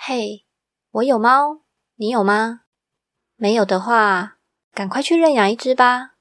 嘿，我有猫，你有吗？没有的话，赶快去认养一只吧。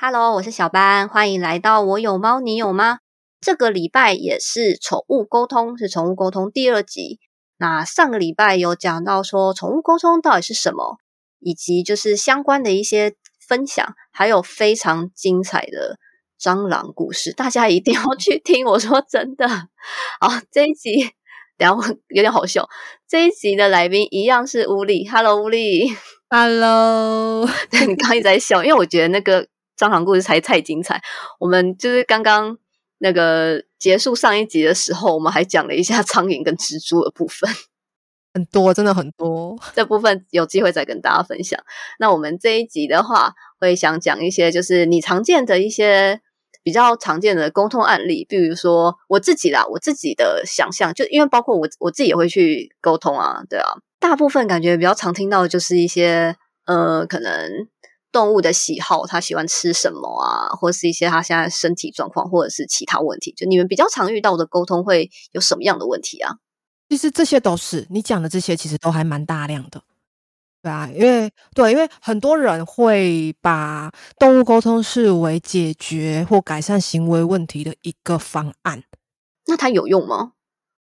Hello，我是小班，欢迎来到我有猫，你有吗？这个礼拜也是宠物沟通，是宠物沟通第二集。那上个礼拜有讲到说，宠物沟通到底是什么？以及就是相关的一些分享，还有非常精彩的蟑螂故事，大家一定要去听。我说真的，好，这一集等下有点好笑。这一集的来宾一样是乌力，Hello，乌力，Hello。对你刚一直在笑，因为我觉得那个蟑螂故事才太精彩。我们就是刚刚那个结束上一集的时候，我们还讲了一下苍蝇跟蜘蛛的部分。很多，真的很多。这部分有机会再跟大家分享。那我们这一集的话，会想讲一些就是你常见的一些比较常见的沟通案例，比如说我自己啦，我自己的想象，就因为包括我我自己也会去沟通啊，对啊。大部分感觉比较常听到的就是一些呃，可能动物的喜好，它喜欢吃什么啊，或是一些它现在身体状况，或者是其他问题。就你们比较常遇到的沟通会有什么样的问题啊？其实这些都是你讲的这些，其实都还蛮大量的，对啊，因为对，因为很多人会把动物沟通视为解决或改善行为问题的一个方案。那它有用吗？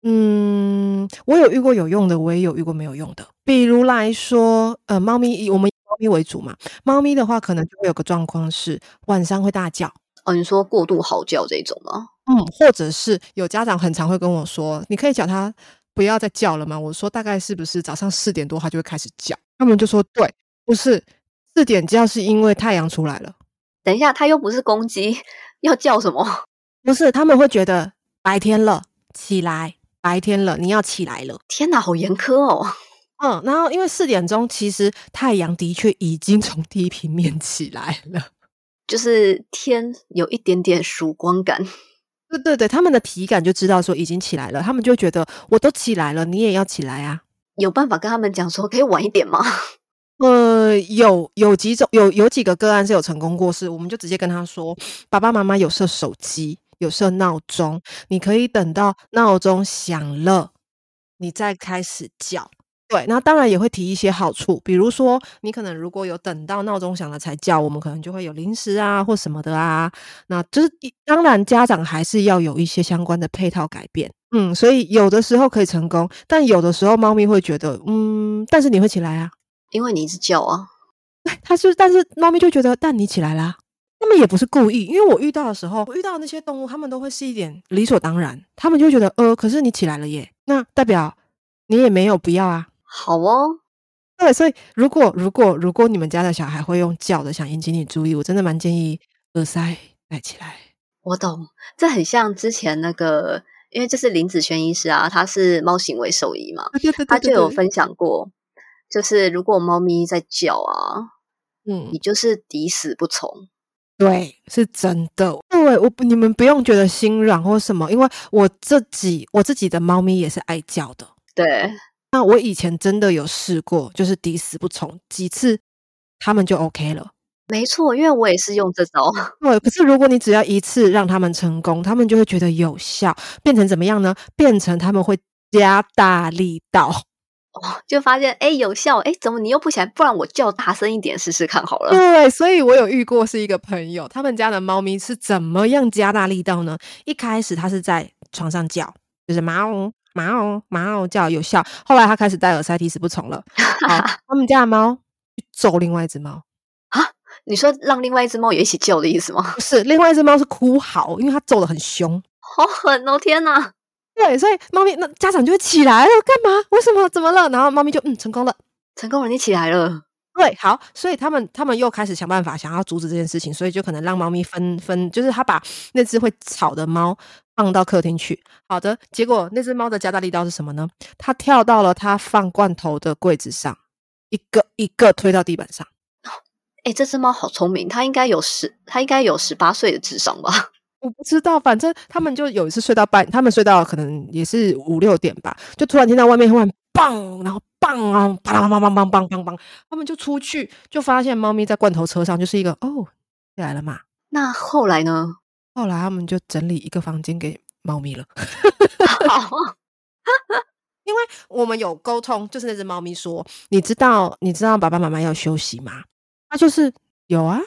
嗯，我有遇过有用的，我也有遇过没有用的。比如来说，呃，猫咪以我们猫咪为主嘛，猫咪的话可能就会有个状况是晚上会大叫。哦，你说过度嚎叫这种吗？嗯，或者是有家长很常会跟我说，你可以叫它。不要再叫了吗？我说大概是不是早上四点多它就会开始叫？他们就说对，不是四点叫是因为太阳出来了。等一下，它又不是公鸡，要叫什么？不是，他们会觉得白天了，起来，白天了，你要起来了。天哪，好严苛哦。嗯，然后因为四点钟其实太阳的确已经从地平面起来了，就是天有一点点曙光感。对对对，他们的体感就知道说已经起来了，他们就觉得我都起来了，你也要起来啊！有办法跟他们讲说可以晚一点吗？呃，有有几种，有有几个个案是有成功过，是我们就直接跟他说，爸爸妈妈有设手机，有设闹钟，你可以等到闹钟响了，你再开始叫。对，那当然也会提一些好处，比如说你可能如果有等到闹钟响了才叫，我们可能就会有零食啊或什么的啊。那就是当然家长还是要有一些相关的配套改变，嗯，所以有的时候可以成功，但有的时候猫咪会觉得，嗯，但是你会起来啊，因为你一直叫啊。它是，但是猫咪就觉得，但你起来啦，他们也不是故意，因为我遇到的时候，我遇到那些动物，他们都会是一点理所当然，他们就觉得，呃，可是你起来了耶，那代表你也没有不要啊。好哦，对，所以如果如果如果你们家的小孩会用叫的想引起你注意，我真的蛮建议耳塞戴起来。我懂，这很像之前那个，因为这是林子轩医师啊，他是猫行为兽医嘛，他就有分享过，就是如果猫咪在叫啊，嗯，你就是抵死不从。对，是真的。对，我你们不用觉得心软或什么，因为我自己我自己的猫咪也是爱叫的。对。那我以前真的有试过，就是抵死不从几次，他们就 OK 了。没错，因为我也是用这招。对，可是如果你只要一次让他们成功，他们就会觉得有效，变成怎么样呢？变成他们会加大力道，哦，就发现哎有效，哎怎么你又不起来？不然我叫大声一点试试看好了。对，所以我有遇过是一个朋友，他们家的猫咪是怎么样加大力道呢？一开始它是在床上叫，就是猫。猫猫叫有效，后来他开始戴耳塞，提死不从了。好，他们家的猫揍另外一只猫啊？你说让另外一只猫也一起救的意思吗？不是，另外一只猫是哭嚎，因为它揍的很凶，好狠哦！天哪，对，所以猫咪那家长就会起来了，干嘛？为什么？怎么了？然后猫咪就嗯，成功了，成功了，你起来了。对，好，所以他们他们又开始想办法，想要阻止这件事情，所以就可能让猫咪分分，就是他把那只会吵的猫放到客厅去。好的，结果那只猫的加大力道是什么呢？它跳到了它放罐头的柜子上，一个一个推到地板上。哎，这只猫好聪明，它应该有十，它应该有十八岁的智商吧？我不知道，反正他们就有一次睡到半，他们睡到可能也是五六点吧，就突然听到外面忽然棒，然后棒啊，啪啦啪啪啪啪啪啪，他们就出去，就发现猫咪在罐头车上，就是一个哦，起来了嘛。那后来呢？后来他们就整理一个房间给猫咪了。好，因为我们有沟通，就是那只猫咪说：“你知道，你知道爸爸妈妈要休息吗？”它就是有啊，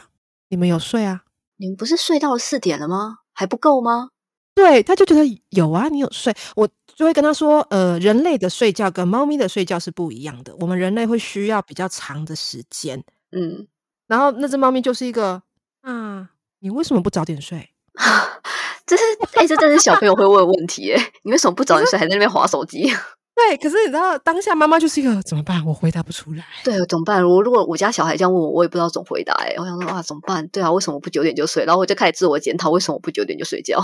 你们有睡啊？你们不是睡到了四点了吗？还不够吗？对，他就觉得有啊，你有睡，我就会跟他说：“呃，人类的睡觉跟猫咪的睡觉是不一样的，我们人类会需要比较长的时间。”嗯，然后那只猫咪就是一个啊，你为什么不早点睡？这是哎，这真是小朋友会问问题哎，你为什么不早点睡，还在那边划手机？对，可是你知道当下妈妈就是一个怎么办？我回答不出来。对，怎么办？我如果我家小孩这样问我，我也不知道怎么回答哎。我想说啊，怎么办？对啊，为什么不九点就睡？然后我就开始自我检讨，为什么不九点就睡觉？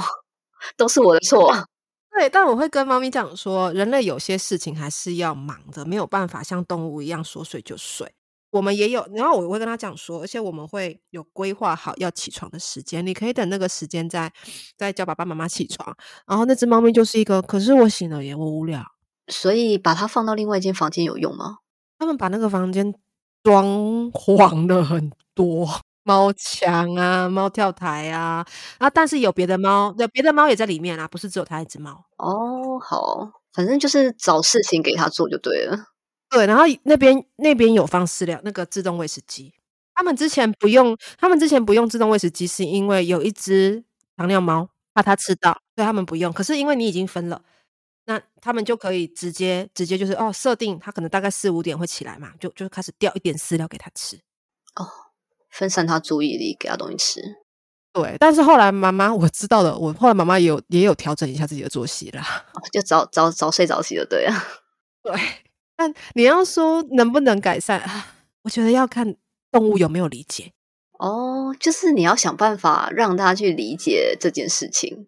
都是我的错。对，但我会跟猫咪讲说，人类有些事情还是要忙的，没有办法像动物一样说睡就睡。我们也有，然后我会跟他讲说，而且我们会有规划好要起床的时间，你可以等那个时间再再叫爸爸妈妈起床。然后那只猫咪就是一个，可是我醒了耶，我无聊。所以把它放到另外一间房间有用吗？他们把那个房间装潢了很多，猫墙啊，猫跳台啊，啊，但是有别的猫，有别的猫也在里面啊，不是只有它一只猫。哦，好，反正就是找事情给它做就对了。对，然后那边那边有放饲料，那个自动喂食机。他们之前不用，他们之前不用自动喂食机，是因为有一只糖尿猫怕它吃到，所以他们不用。可是因为你已经分了。那他们就可以直接直接就是哦，设定它可能大概四五点会起来嘛，就就开始掉一点饲料给它吃，哦，分散他注意力，给他东西吃。对，但是后来妈妈我知道了，我后来妈妈也有也有调整一下自己的作息啦，就早早早睡早起的，对啊。对，但你要说能不能改善啊？我觉得要看动物有没有理解。哦，就是你要想办法让他去理解这件事情。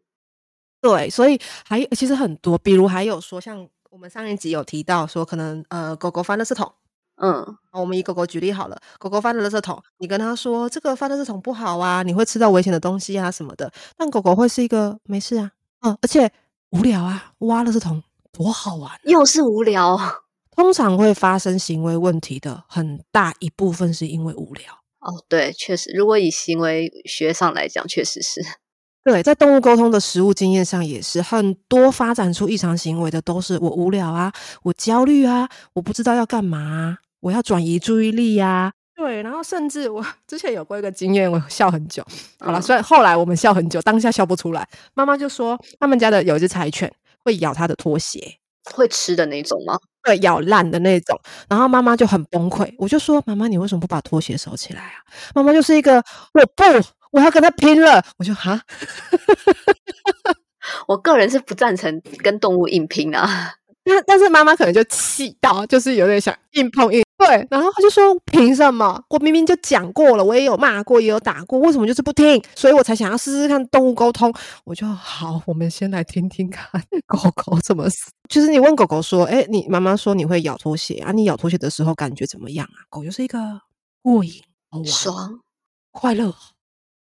对，所以还其实很多，比如还有说，像我们上一集有提到说，可能呃，狗狗翻垃圾桶，嗯，我们以狗狗举例好了，狗狗翻垃圾桶，你跟他说这个翻垃圾桶不好啊，你会吃到危险的东西啊什么的，但狗狗会是一个没事啊，嗯，而且无聊啊，挖垃圾桶多好玩，又是无聊，通常会发生行为问题的很大一部分是因为无聊。哦，对，确实，如果以行为学上来讲，确实是。对，在动物沟通的实物经验上，也是很多发展出异常行为的，都是我无聊啊，我焦虑啊，我不知道要干嘛，我要转移注意力呀。对，然后甚至我 之前有过一个经验，我笑很久。好了，虽然后来我们笑很久，当下笑不出来。妈妈就说，他们家的有一只柴犬会咬他的拖鞋，会吃的那种吗？会，咬烂的那种。然后妈妈就很崩溃，我就说，妈妈，你为什么不把拖鞋收起来啊？妈妈就是一个，我不。我要跟他拼了！我就哈，我个人是不赞成跟动物硬拼啊。那但是妈妈可能就气到，就是有点想硬碰硬。对，然后他就说：“凭什么？我明明就讲过了，我也有骂过，也有打过，为什么就是不听？所以我才想要试试看动物沟通。”我就好，我们先来听听看狗狗怎么死。就是你问狗狗说：“哎，你妈妈说你会咬拖鞋啊？你咬拖鞋的时候感觉怎么样啊？”狗就是一个过瘾、爽、快乐。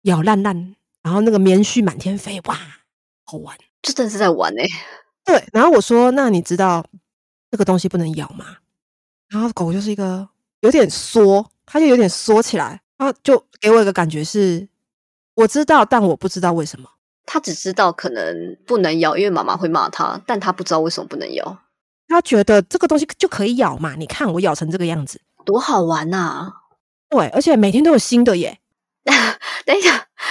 咬烂烂，然后那个棉絮满天飞，哇，好玩！这真的是在玩呢。对，然后我说：“那你知道这个东西不能咬吗？”然后狗就是一个有点缩，它就有点缩起来，它就给我一个感觉是：我知道，但我不知道为什么。他只知道可能不能咬，因为妈妈会骂他，但他不知道为什么不能咬。他觉得这个东西就可以咬嘛？你看我咬成这个样子，多好玩呐！对，而且每天都有新的耶。等一下，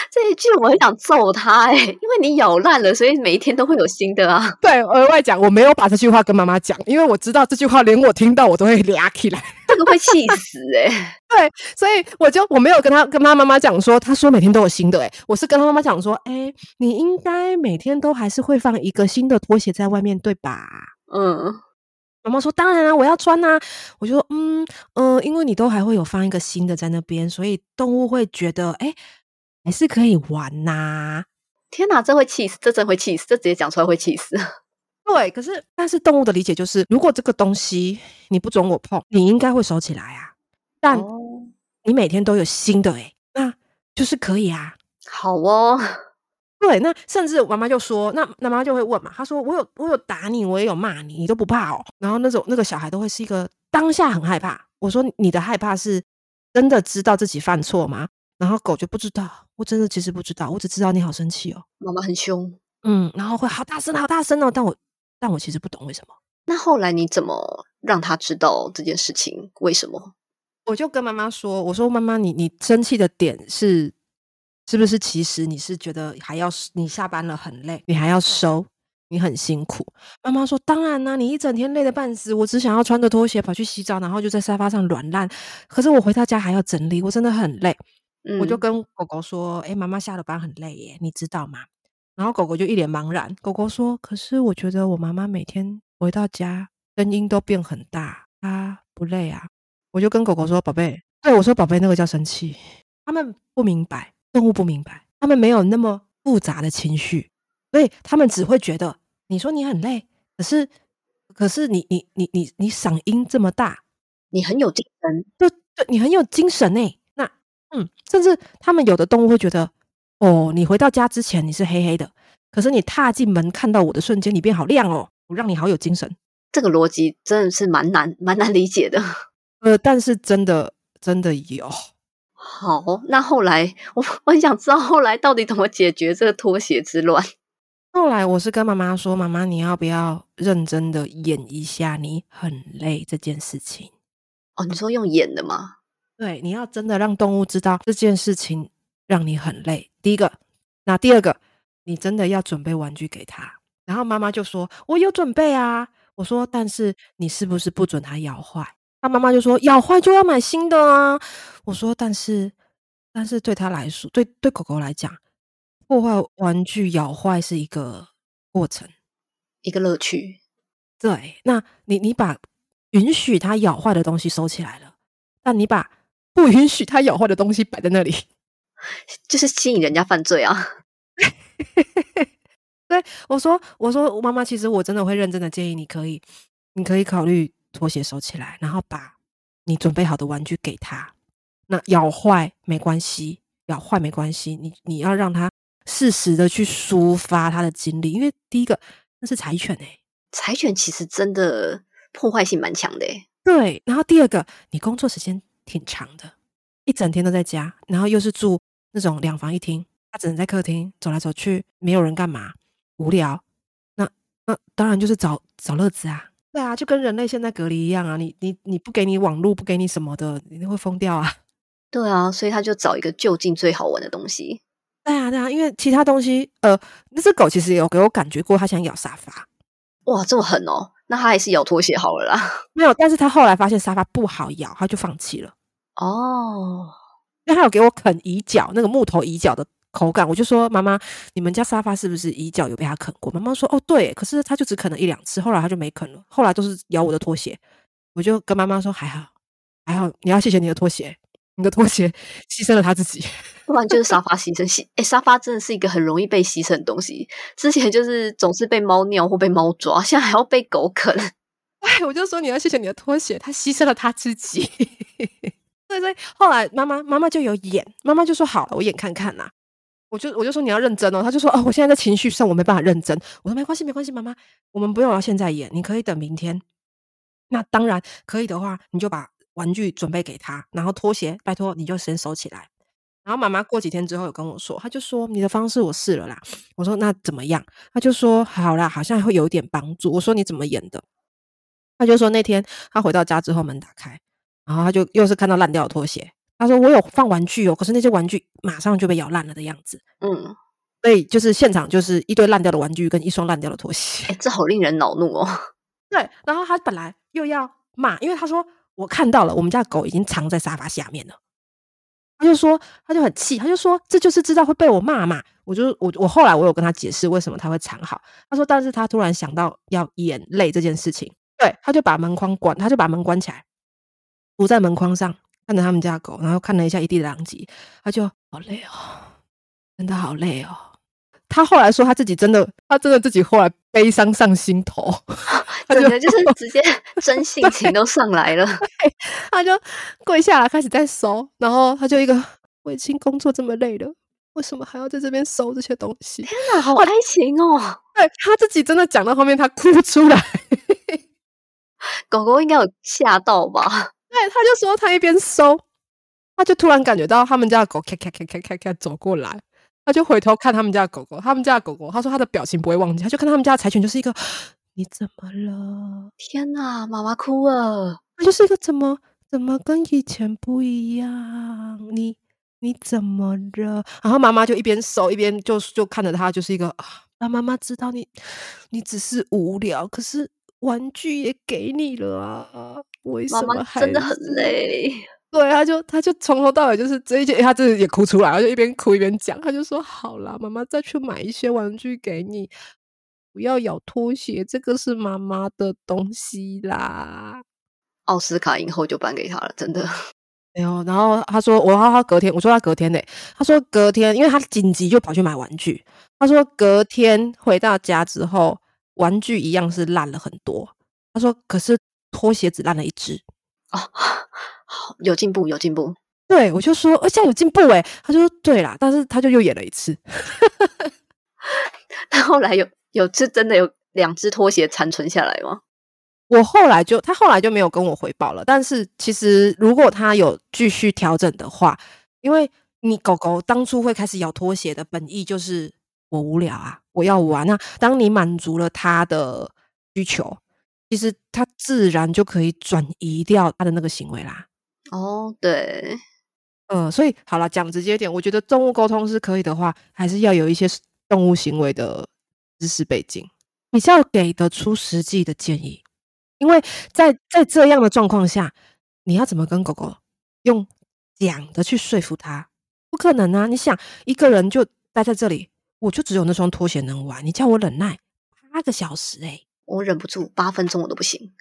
这一句我很想揍他哎，因为你咬烂了，所以每一天都会有新的啊。对，额外讲，我没有把这句话跟妈妈讲，因为我知道这句话连我听到我都会俩起来，这个会气死哎。对，所以我就我没有跟他跟他妈妈讲说，他说每天都有新的哎，我是跟他妈妈讲说，哎，你应该每天都还是会放一个新的拖鞋在外面对吧？嗯。妈妈说：“当然啊，我要穿呐。”我就说：“嗯嗯，因为你都还会有放一个新的在那边，所以动物会觉得，哎，还是可以玩呐。”天哪，这会气死！这真会气死！这直接讲出来会气死。对，可是但是动物的理解就是，如果这个东西你不准我碰，你应该会收起来啊。但你每天都有新的，哎，那就是可以啊。好哦。对，那甚至妈妈就说，那那妈妈就会问嘛，她说我有我有打你，我也有骂你，你都不怕哦？然后那种那个小孩都会是一个当下很害怕。我说你的害怕是真的知道自己犯错吗？然后狗就不知道，我真的其实不知道，我只知道你好生气哦，妈妈很凶，嗯，然后会好大声好大声哦，但我但我其实不懂为什么。那后来你怎么让他知道这件事情？为什么？我就跟妈妈说：“我说妈妈，你你生气的点是是不是？其实你是觉得还要你下班了很累，你还要收，你很辛苦。”妈妈说：“当然啦，你一整天累得半死，我只想要穿着拖鞋跑去洗澡，然后就在沙发上软烂。可是我回到家还要整理，我真的很累。”我就跟狗狗说：“哎，妈妈下了班很累耶，你知道吗？”然后狗狗就一脸茫然。狗狗说：“可是我觉得我妈妈每天回到家声音都变很大，她不累啊。”我就跟狗狗说：“宝贝，对我说，宝贝，那个叫生气。他们不明白，动物不明白，他们没有那么复杂的情绪，所以他们只会觉得你说你很累，可是可是你你你你你嗓音这么大，你很有精神，对对，你很有精神呢。那嗯，甚至他们有的动物会觉得，哦，你回到家之前你是黑黑的，可是你踏进门看到我的瞬间，你变好亮哦，我让你好有精神。这个逻辑真的是蛮难蛮难理解的。”呃，但是真的真的有。好，那后来我我很想知道后来到底怎么解决这个拖鞋之乱。后来我是跟妈妈说：“妈妈，你要不要认真的演一下你很累这件事情？”哦，你说用演的吗？对，你要真的让动物知道这件事情让你很累。第一个，那第二个，你真的要准备玩具给他。然后妈妈就说：“我有准备啊。”我说：“但是你是不是不准他咬坏？”他妈妈就说：“咬坏就要买新的啊！”我说：“但是，但是对他来说，对对狗狗来讲，破坏玩具咬坏是一个过程，一个乐趣。对，那你你把允许它咬坏的东西收起来了，但你把不允许它咬坏的东西摆在那里，就是吸引人家犯罪啊！对，我说，我说，妈妈，其实我真的会认真的建议，你可以，你可以考虑。”拖鞋收起来，然后把你准备好的玩具给他。那咬坏没关系，咬坏没关系。你你要让他适时的去抒发他的经历，因为第一个那是柴犬哎，柴犬其实真的破坏性蛮强的哎。对，然后第二个你工作时间挺长的，一整天都在家，然后又是住那种两房一厅，他只能在客厅走来走去，没有人干嘛，无聊。那那当然就是找找乐子啊。对啊，就跟人类现在隔离一样啊！你你你不给你网络，不给你什么的，你会疯掉啊！对啊，所以他就找一个就近最好玩的东西。对啊，对啊，因为其他东西，呃，那只狗其实有给我感觉过，它想咬沙发。哇，这么狠哦！那它还是咬拖鞋好了啦。没有，但是它后来发现沙发不好咬，它就放弃了。哦，因为它有给我啃椅脚，那个木头椅脚的。口感，我就说妈妈，你们家沙发是不是椅脚有被他啃过？妈妈说哦对，可是他就只啃了一两次，后来他就没啃了，后来都是咬我的拖鞋。我就跟妈妈说还好，还好，你要谢谢你的拖鞋，你的拖鞋牺牲了他自己，不然就是沙发牺牲。牺 哎，沙发真的是一个很容易被牺牲的东西。之前就是总是被猫尿或被猫抓，现在还要被狗啃。哎，我就说你要谢谢你的拖鞋，它牺牲了他自己。对对，后来妈妈妈妈就有演，妈妈就说好了，我演看看呐。我就我就说你要认真哦，他就说哦，我现在在情绪上我没办法认真。我说没关系没关系，妈妈，我们不用要现在演，你可以等明天。那当然可以的话，你就把玩具准备给他，然后拖鞋拜托你就先收起来。然后妈妈过几天之后有跟我说，他就说你的方式我试了啦。我说那怎么样？他就说好啦，好像会有点帮助。我说你怎么演的？他就说那天他回到家之后门打开，然后他就又是看到烂掉的拖鞋。他说：“我有放玩具哦，可是那些玩具马上就被咬烂了的样子。”嗯，所以就是现场就是一堆烂掉的玩具跟一双烂掉的拖鞋。哎，这好令人恼怒哦。对，然后他本来又要骂，因为他说我看到了，我们家狗已经藏在沙发下面了。他就说，他就很气，他就说这就是知道会被我骂嘛。我就我我后来我有跟他解释为什么他会藏好。他说，但是他突然想到要眼泪这件事情，对，他就把门框关，他就把门关起来，堵在门框上。看着他们家狗，然后看了一下一地的狼藉，他就好累哦，真的好累哦。他后来说他自己真的，他真的自己后来悲伤上心头，真的就是直接 真性情都上来了。他就跪下来开始在收，然后他就一个，我已经工作这么累了，为什么还要在这边收这些东西？天哪，好爱情哦！对他自己真的讲到后面，他哭出来。狗狗应该有吓到吧？对，他就说他一边收，他就突然感觉到他们家的狗咔咔咔咔咔咔走过来，他就回头看他们家的狗狗，他们家的狗狗，他说他的表情不会忘记，他就看他们家的柴犬就是一个你怎么了？天哪，妈妈哭了，他就是一个怎么怎么跟以前不一样？你你怎么了？然后妈妈就一边收一边就就看着他，就是一个啊，妈妈知道你你只是无聊，可是。玩具也给你了啊，为什么真的很累？对，他就他就从头到尾就是这一件，他自己也哭出来，他就一边哭一边讲，他就说：“好啦，妈妈再去买一些玩具给你，不要咬拖鞋，这个是妈妈的东西啦。”奥斯卡影后就颁给他了，真的。哎呦，然后他说：“我他他隔天，我说他隔天呢，他说隔天，因为他紧急就跑去买玩具。他说隔天回到家之后。”玩具一样是烂了很多，他说：“可是拖鞋只烂了一只哦，好有进步，有进步。”对我就说：“而且有进步诶。他就说：“对啦，但是他就又演了一次。他后来有有是真的有两只拖鞋残存下来吗？我后来就他后来就没有跟我回报了。但是其实如果他有继续调整的话，因为你狗狗当初会开始咬拖鞋的本意就是我无聊啊。”我要玩那，当你满足了他的需求，其实他自然就可以转移掉他的那个行为啦。哦，对，嗯，所以好了，讲直接点，我觉得动物沟通是可以的话，还是要有一些动物行为的知识背景，你是要给得出实际的建议。因为在在这样的状况下，你要怎么跟狗狗用讲的去说服他？不可能啊！你想一个人就待在这里。我就只有那双拖鞋能玩，你叫我忍耐八个小时哎，我忍不住八分钟我都不行。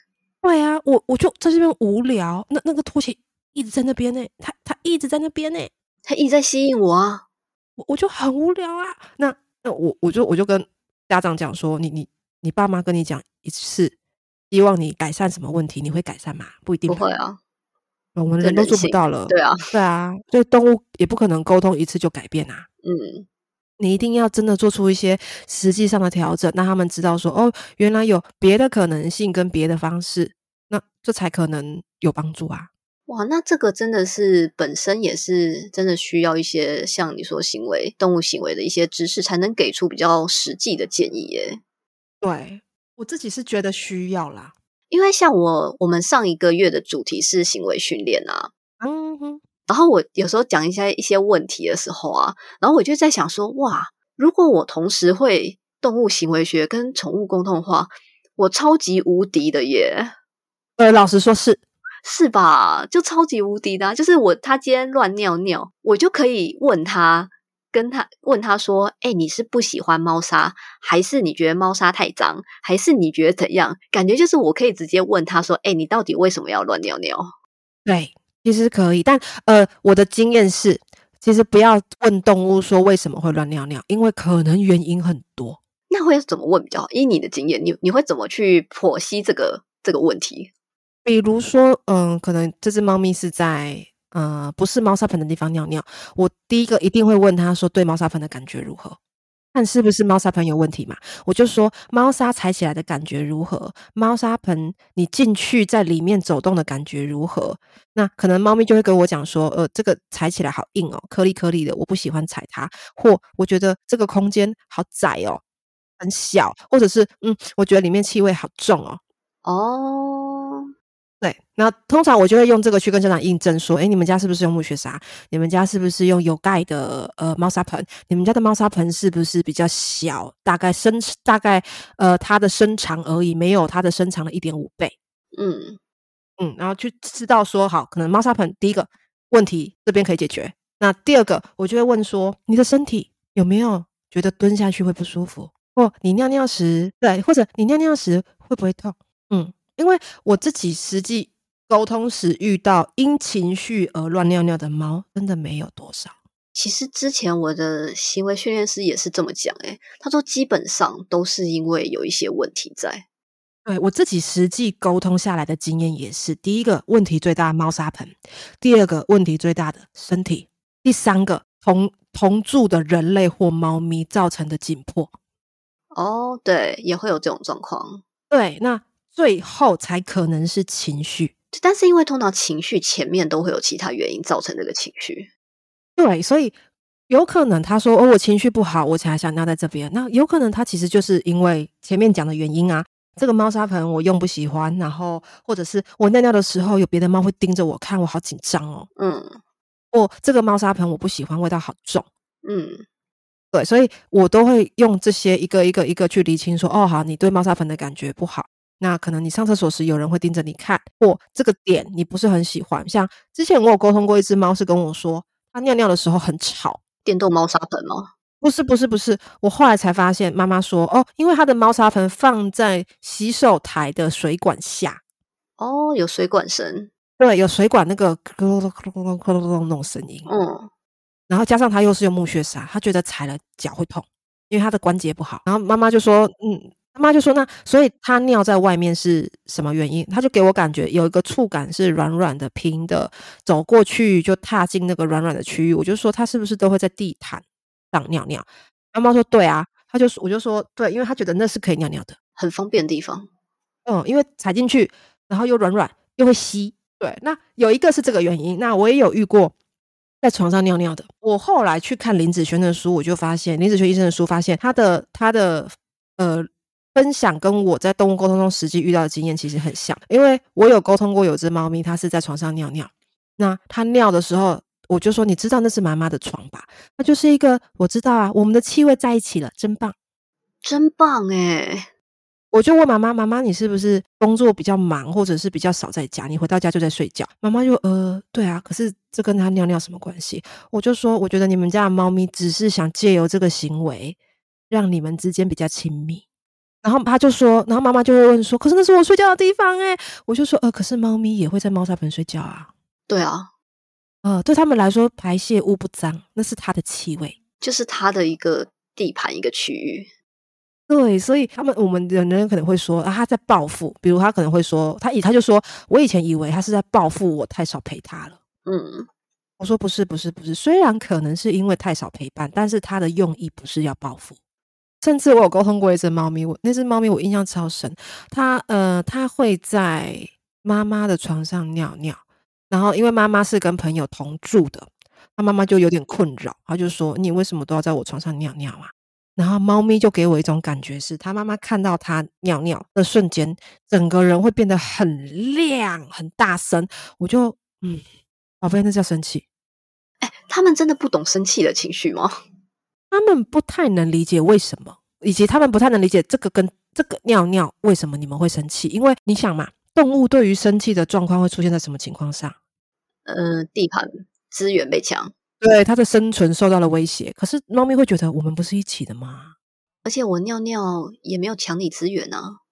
对啊，我我就在这边无聊，那那个拖鞋一直在那边呢，他他一直在那边呢，他一直在吸引我啊，我我就很无聊啊。那那我我就我就跟家长讲说，你你你爸妈跟你讲一次，希望你改善什么问题，你会改善吗？不一定，不会啊，我们人都做不到了。对啊，对啊，所以动物也不可能沟通一次就改变啊。嗯。你一定要真的做出一些实际上的调整，让他们知道说，哦，原来有别的可能性跟别的方式，那这才可能有帮助啊！哇，那这个真的是本身也是真的需要一些像你说行为动物行为的一些知识，才能给出比较实际的建议耶。对我自己是觉得需要啦，因为像我我们上一个月的主题是行为训练啊，嗯哼。然后我有时候讲一些一些问题的时候啊，然后我就在想说，哇，如果我同时会动物行为学跟宠物沟通的话，我超级无敌的耶！呃，老实说，是是吧？就超级无敌的，就是我他今天乱尿尿，我就可以问他，跟他问他说，哎，你是不喜欢猫砂，还是你觉得猫砂太脏，还是你觉得怎样？感觉就是我可以直接问他说，哎，你到底为什么要乱尿尿？对。其实可以，但呃，我的经验是，其实不要问动物说为什么会乱尿尿，因为可能原因很多。那会怎么问比较好？以你的经验，你你会怎么去剖析这个这个问题？比如说，嗯，可能这只猫咪是在呃不是猫砂盆的地方尿尿，我第一个一定会问他说，对猫砂盆的感觉如何？看是不是猫砂盆有问题嘛？我就说猫砂踩起来的感觉如何？猫砂盆你进去在里面走动的感觉如何？那可能猫咪就会跟我讲说，呃，这个踩起来好硬哦，颗粒颗粒的，我不喜欢踩它。或我觉得这个空间好窄哦，很小，或者是嗯，我觉得里面气味好重哦。哦。对，那通常我就会用这个去跟家长印证说，哎，你们家是不是用木屑砂？你们家是不是用有盖的呃猫砂盆？你们家的猫砂盆是不是比较小？大概身大概呃它的身长而已，没有它的身长的一点五倍。嗯嗯，然后去知道说，好，可能猫砂盆第一个问题这边可以解决。那第二个，我就会问说，你的身体有没有觉得蹲下去会不舒服？或你尿尿时，对，或者你尿尿时会不会痛？嗯。因为我自己实际沟通时遇到因情绪而乱尿尿的猫，真的没有多少。其实之前我的行为训练师也是这么讲，诶他说基本上都是因为有一些问题在。对我自己实际沟通下来的经验也是：第一个问题最大的猫砂盆，第二个问题最大的身体，第三个同同住的人类或猫咪造成的紧迫。哦，对，也会有这种状况。对，那最后才可能是情绪。但是因为通常情绪前面都会有其他原因造成这个情绪。对，所以有可能他说：“哦，我情绪不好，我才想尿在这边。”那有可能他其实就是因为前面讲的原因啊。这个猫砂盆我用不喜欢，然后或者是我尿尿的时候有别的猫会盯着我看，我好紧张哦。嗯，我，这个猫砂盆我不喜欢，味道好重。嗯，对，所以我都会用这些一个一个一个去厘清，说：“哦，好，你对猫砂盆的感觉不好。”那可能你上厕所时有人会盯着你看，或这个点你不是很喜欢。像之前我有沟通过一只猫，是跟我说。它尿尿的时候很吵，电动猫砂盆吗？不是，不是，不是。我后来才发现，妈妈说哦，因为它的猫砂盆放在洗手台的水管下，哦，有水管声，对，有水管那个咯咯咯咯咯咯咯那种声音，嗯，然后加上它又是用木屑砂，它觉得踩了脚会痛，因为它的关节不好。然后妈妈就说，嗯。他妈就说：“那所以他尿在外面是什么原因？他就给我感觉有一个触感是软软的、平的，走过去就踏进那个软软的区域。我就说他是不是都会在地毯上尿尿？妈妈说对啊，他就我就说对，因为他觉得那是可以尿尿的，很方便的地方。嗯，因为踩进去，然后又软软又会吸。对，那有一个是这个原因。那我也有遇过在床上尿尿的。我后来去看林子轩的书，我就发现林子轩医生的书，发现他的他的呃。”分享跟我在动物沟通中实际遇到的经验其实很像，因为我有沟通过有只猫咪，它是在床上尿尿。那它尿的时候，我就说：“你知道那是妈妈的床吧？”那就是一个我知道啊，我们的气味在一起了，真棒，真棒诶我就问妈妈：“妈妈，你是不是工作比较忙，或者是比较少在家？你回到家就在睡觉？”妈妈就呃，对啊，可是这跟它尿尿什么关系？我就说：“我觉得你们家的猫咪只是想借由这个行为，让你们之间比较亲密。”然后他就说，然后妈妈就会问说：“可是那是我睡觉的地方哎。”我就说：“呃，可是猫咪也会在猫砂盆睡觉啊。”对啊，呃，对他们来说，排泄物不脏，那是它的气味，就是它的一个地盘一个区域。对，所以他们我们人人可能会说啊，他在报复。比如他可能会说，他以他就说我以前以为他是在报复我太少陪他了。嗯，我说不是不是不是，虽然可能是因为太少陪伴，但是他的用意不是要报复。甚至我有沟通过一只猫咪，我那只猫咪我印象超深，它呃，它会在妈妈的床上尿尿，然后因为妈妈是跟朋友同住的，他妈妈就有点困扰，他就说你为什么都要在我床上尿尿啊？然后猫咪就给我一种感觉是，他妈妈看到它尿尿的瞬间，整个人会变得很亮、很大声，我就嗯，宝贝，那叫生气。哎，他们真的不懂生气的情绪吗？他们不太能理解为什么，以及他们不太能理解这个跟这个尿尿为什么你们会生气？因为你想嘛，动物对于生气的状况会出现在什么情况上？嗯，地盘资源被抢，对它的生存受到了威胁。可是猫咪会觉得我们不是一起的吗？而且我尿尿也没有抢你资源啊。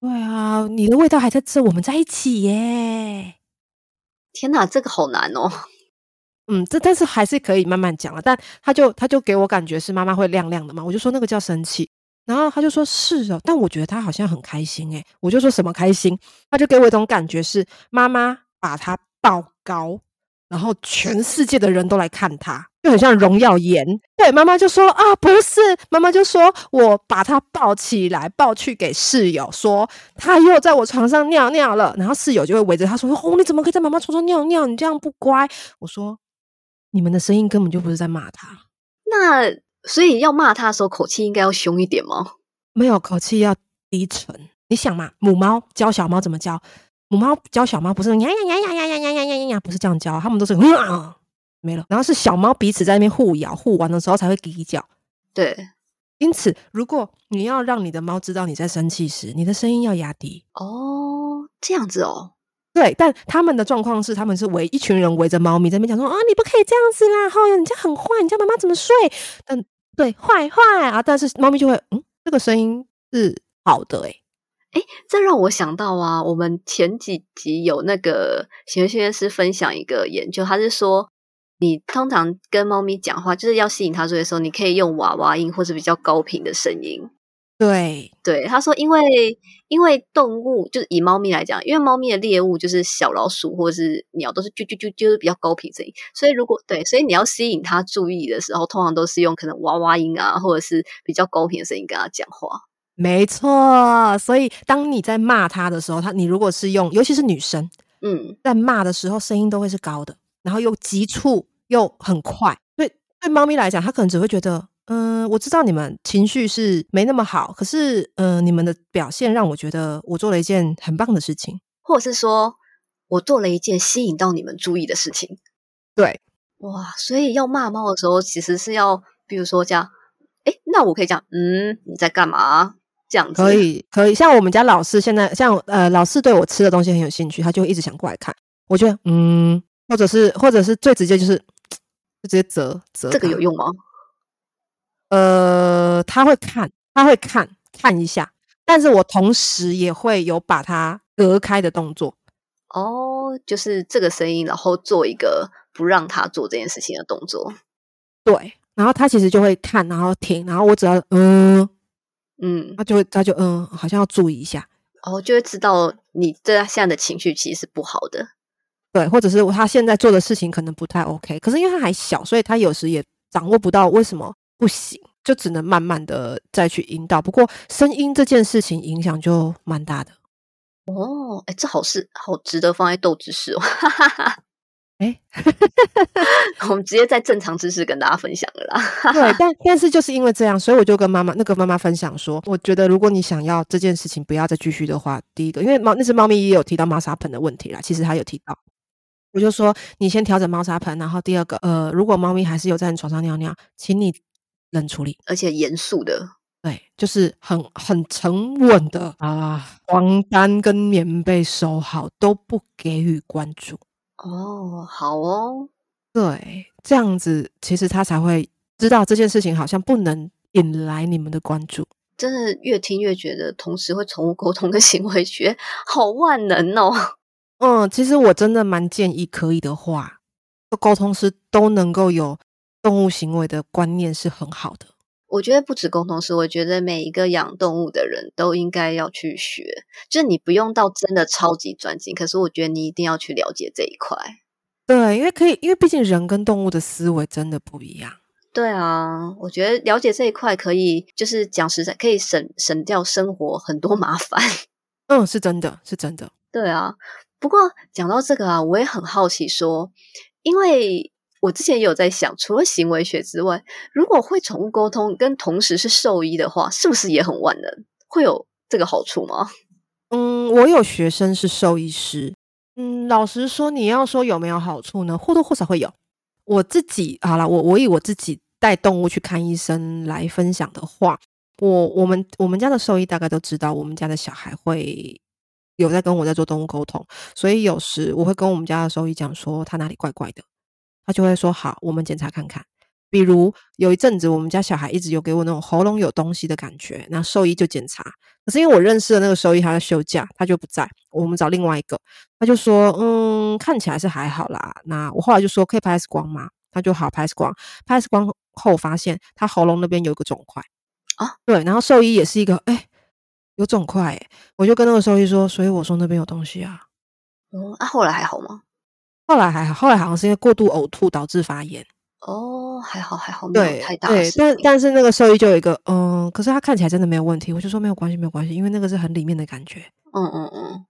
对啊，你的味道还在这，我们在一起耶！天哪，这个好难哦。嗯，这但是还是可以慢慢讲了。但他就他就给我感觉是妈妈会亮亮的嘛，我就说那个叫生气。然后他就说是哦，但我觉得他好像很开心诶，我就说什么开心？他就给我一种感觉是妈妈把他抱高，然后全世界的人都来看他，就很像荣耀颜。对，妈妈就说啊，不是，妈妈就说我把他抱起来，抱去给室友，说他又在我床上尿尿了。然后室友就会围着他说：“哦，你怎么可以在妈妈床上尿尿？你这样不乖。”我说。你们的声音根本就不是在骂他，那所以要骂他的时候，口气应该要凶一点吗？没有，口气要低沉。你想嘛，母猫教小猫怎么教？母猫教小猫不是呀呀呀呀呀呀呀呀呀呀，不是这样教，他们都是啊没了。然后是小猫彼此在那边互咬，互玩的时候才会滴叫。对，因此如果你要让你的猫知道你在生气时，你的声音要压低。哦，这样子哦。对，但他们的状况是，他们是围一群人围着猫咪在那边讲说啊，你不可以这样子啦，后你这样很坏，你叫妈妈怎么睡？嗯，对，坏坏啊！但是猫咪就会，嗯，这个声音是好的，诶诶这让我想到啊，我们前几集有那个行为训练师分享一个研究，他是说，你通常跟猫咪讲话，就是要吸引它注意的时候，你可以用娃娃音或者比较高频的声音。对，对，他说，因为因为动物就是以猫咪来讲，因为猫咪的猎物就是小老鼠或者是鸟，都是啾啾啾啾比较高频声音，所以如果对，所以你要吸引它注意的时候，通常都是用可能娃娃音啊，或者是比较高频的声音跟它讲话。没错，所以当你在骂它的时候，它你如果是用，尤其是女生，嗯，在骂的时候声音都会是高的，然后又急促又很快。对对，猫咪来讲，它可能只会觉得。嗯，我知道你们情绪是没那么好，可是，嗯，你们的表现让我觉得我做了一件很棒的事情，或者是说我做了一件吸引到你们注意的事情。对，哇，所以要骂猫的时候，其实是要，比如说这样，哎，那我可以讲，嗯，你在干嘛？这样子可以，可以。像我们家老四现在，像呃，老四对我吃的东西很有兴趣，他就会一直想过来看。我觉得，嗯，或者是，或者是最直接就是 就直接折折。这个有用吗？呃，他会看，他会看看一下，但是我同时也会有把它隔开的动作。哦，就是这个声音，然后做一个不让他做这件事情的动作。对，然后他其实就会看，然后听，然后我只要嗯嗯，他就会他就嗯，好像要注意一下，哦，就会知道你这现在的情绪其实是不好的。对，或者是他现在做的事情可能不太 OK，可是因为他还小，所以他有时也掌握不到为什么。不行，就只能慢慢的再去引导。不过声音这件事情影响就蛮大的。哦，哎，这好事，好值得放在斗知识哦。哎，我们直接在正常知识跟大家分享了啦。对，但但是就是因为这样，所以我就跟妈妈那个妈妈分享说，我觉得如果你想要这件事情不要再继续的话，第一个，因为猫那只猫咪也有提到猫砂盆的问题啦，其实它有提到。我就说你先调整猫砂盆，然后第二个，呃，如果猫咪还是有在你床上尿尿，请你。冷处理，而且严肃的，对，就是很很沉稳的啊。床单跟棉被收好，都不给予关注。哦，好哦，对，这样子其实他才会知道这件事情好像不能引来你们的关注。真的越听越觉得，同时会宠物沟通跟行为学好万能哦。嗯，其实我真的蛮建议，可以的话，沟通师都能够有。动物行为的观念是很好的，我觉得不止沟通师，我觉得每一个养动物的人都应该要去学。就是你不用到真的超级专精，可是我觉得你一定要去了解这一块。对，因为可以，因为毕竟人跟动物的思维真的不一样。对啊，我觉得了解这一块可以，就是讲实在，可以省省掉生活很多麻烦。嗯，是真的，是真的。对啊，不过讲到这个啊，我也很好奇，说因为。我之前也有在想，除了行为学之外，如果会宠物沟通跟同时是兽医的话，是不是也很万能？会有这个好处吗？嗯，我有学生是兽医师。嗯，老实说，你要说有没有好处呢？或多或少会有。我自己好了，我我以我自己带动物去看医生来分享的话，我我们我们家的兽医大概都知道，我们家的小孩会有在跟我在做动物沟通，所以有时我会跟我们家的兽医讲说，他哪里怪怪的。他就会说好，我们检查看看。比如有一阵子，我们家小孩一直有给我那种喉咙有东西的感觉，那兽医就检查。可是因为我认识的那个兽医他在休假，他就不在，我们找另外一个，他就说嗯，看起来是还好啦。那我后来就说可以拍 X 光吗？他就好拍 X 光，拍 X 光后发现他喉咙那边有一个肿块啊。对，然后兽医也是一个哎有肿块哎，我就跟那个兽医说，所以我说那边有东西啊。哦，啊，后来还好吗？后来还好，后来好像是因为过度呕吐导致发炎。哦，还好还好，没有太大。对，但但是那个兽医就有一个，嗯，可是他看起来真的没有问题。我就说没有关系，没有关系，因为那个是很里面的感觉。嗯嗯嗯，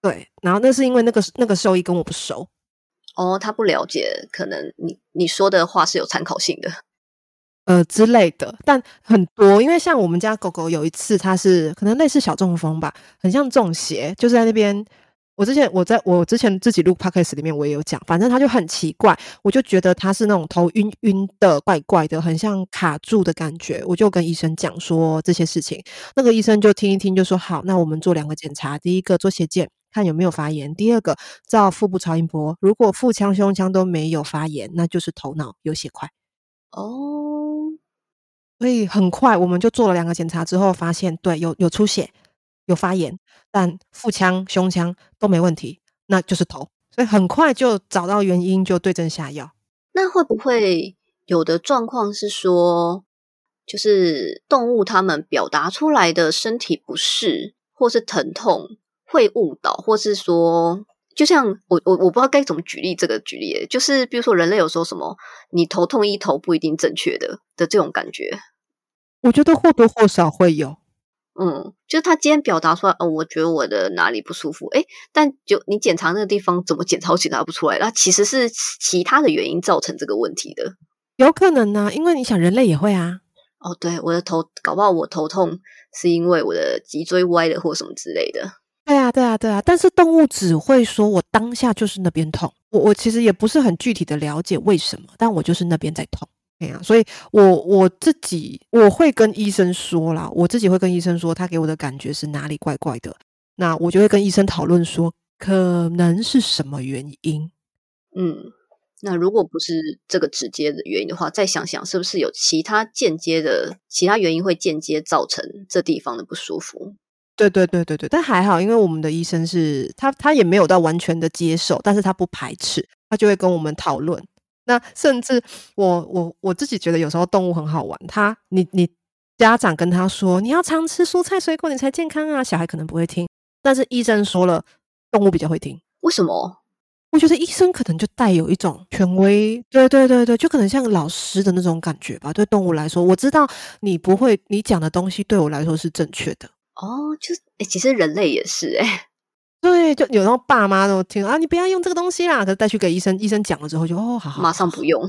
对。然后那是因为那个那个兽医跟我不熟。哦，他不了解，可能你你说的话是有参考性的，呃之类的。但很多，因为像我们家狗狗有一次，它是可能类似小中风吧，很像中邪，就是在那边。我之前我在我之前自己录 podcast 里面我也有讲，反正他就很奇怪，我就觉得他是那种头晕晕的、怪怪的，很像卡住的感觉。我就跟医生讲说这些事情，那个医生就听一听，就说好，那我们做两个检查，第一个做血检看有没有发炎，第二个照腹部超音波，如果腹腔、胸腔都没有发炎，那就是头脑有血块。哦，所以很快我们就做了两个检查之后，发现对有有出血。有发炎，但腹腔、胸腔都没问题，那就是头，所以很快就找到原因，就对症下药。那会不会有的状况是说，就是动物它们表达出来的身体不适或是疼痛会误导，或是说，就像我我我不知道该怎么举例这个举例，就是比如说人类有时候什么你头痛医头不一定正确的的这种感觉，我觉得或多或少会有。嗯，就是他今天表达出来，哦，我觉得我的哪里不舒服，诶，但就你检查那个地方怎么检查都检查不出来，那其实是其他的原因造成这个问题的，有可能呢，因为你想人类也会啊。哦，对，我的头搞不好我头痛是因为我的脊椎歪了或什么之类的。对啊，对啊，对啊，但是动物只会说我当下就是那边痛，我我其实也不是很具体的了解为什么，但我就是那边在痛。哎呀，所以我我自己我会跟医生说啦，我自己会跟医生说，他给我的感觉是哪里怪怪的，那我就会跟医生讨论说，可能是什么原因。嗯。那如果不是这个直接的原因的话，再想想是不是有其他间接的其他原因会间接造成这地方的不舒服？对对对对对，但还好，因为我们的医生是他他也没有到完全的接受，但是他不排斥，他就会跟我们讨论。那甚至我我我自己觉得有时候动物很好玩，它你你家长跟他说你要常吃蔬菜水果你才健康啊，小孩可能不会听，但是医生说了，动物比较会听，为什么？我觉得医生可能就带有一种权威，对对对对，就可能像老师的那种感觉吧。对动物来说，我知道你不会，你讲的东西对我来说是正确的。哦，就是哎，其实人类也是哎，对，就有时候爸妈都听啊，你不要用这个东西啦，可是带去给医生，医生讲了之后就哦，好好，马上不用。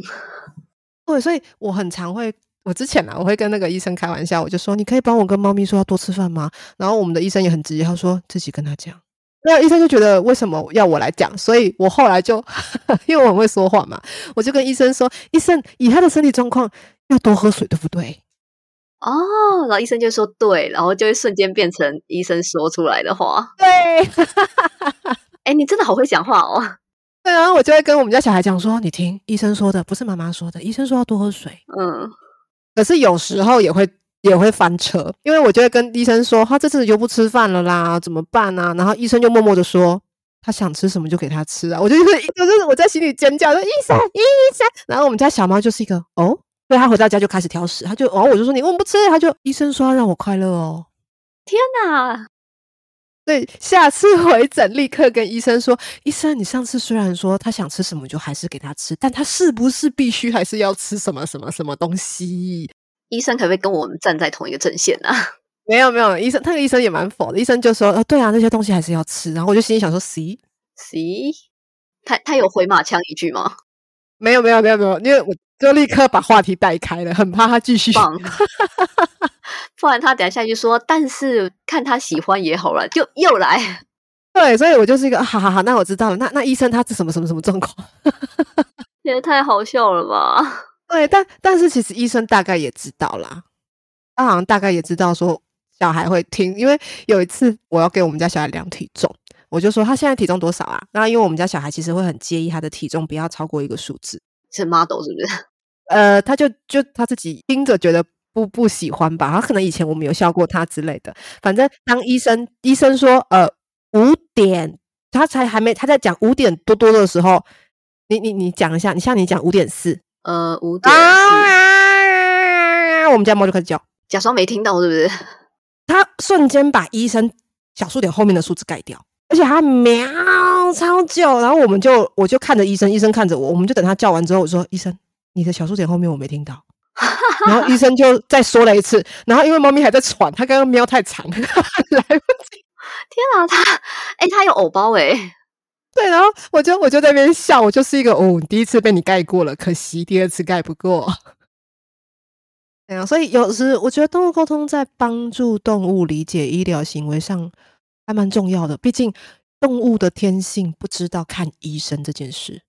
对，所以我很常会，我之前啊，我会跟那个医生开玩笑，我就说，你可以帮我跟猫咪说要多吃饭吗？然后我们的医生也很直接，他说自己跟他讲。那医生就觉得为什么要我来讲，所以我后来就 因为我很会说话嘛，我就跟医生说：“医生，以他的身体状况，要多喝水，对不对？”哦，然后医生就说：“对。”然后就会瞬间变成医生说出来的话。对，哎，你真的好会讲话哦。对啊，我就会跟我们家小孩讲说：“你听，医生说的，不是妈妈说的。医生说要多喝水。”嗯，可是有时候也会。也会翻车，因为我就会跟医生说，他这次就不吃饭了啦，怎么办呢？然后医生就默默的说，他想吃什么就给他吃啊。我就就是 就是我在心里尖叫说，医生医生。然后我们家小猫就是一个哦，所以他回到家就开始挑食，他就哦，我就说你为什么不吃，他就医生说要让我快乐哦。天哪！对，下次回诊立刻跟医生说，医生，你上次虽然说他想吃什么就还是给他吃，但他是不是必须还是要吃什么什么什么东西？医生可不可以跟我们站在同一个阵线呢？没有没有，医生那个医生也蛮否的。医生就说：“呃，对啊，那些东西还是要吃。”然后我就心里想说：“C C，他他有回马枪一句吗？”没有没有没有没有，因为我就立刻把话题带开了，很怕他继续。不然 他等下下去说：“但是看他喜欢也好了。”就又来。对，所以我就是一个，好好好，那我知道了。那那医生他是什么什么什么状况？也太好笑了吧！对，但但是其实医生大概也知道啦，他好像大概也知道说小孩会听，因为有一次我要给我们家小孩量体重，我就说他现在体重多少啊？那因为我们家小孩其实会很介意他的体重不要超过一个数字，是 model 是不是？呃，他就就他自己听着觉得不不喜欢吧，他可能以前我们有笑过他之类的，反正当医生医生说呃五点，他才还没他在讲五点多多的时候，你你你讲一下，你像你讲五点四。呃，五点四，我们家猫就开始叫，假装没听到，是不是？他瞬间把医生小数点后面的数字盖掉，而且他喵超久，然后我们就我就看着医生，医生看着我，我们就等他叫完之后，我说：“医生，你的小数点后面我没听到。”然后医生就再说了一次，然后因为猫咪还在喘，它刚刚喵太长，来不及。天啊，它哎，它有偶包哎。对，然后我就我就在那边笑，我就是一个哦，第一次被你盖过了，可惜第二次盖不过。对啊，所以有时我觉得动物沟通在帮助动物理解医疗行为上还蛮重要的，毕竟动物的天性不知道看医生这件事。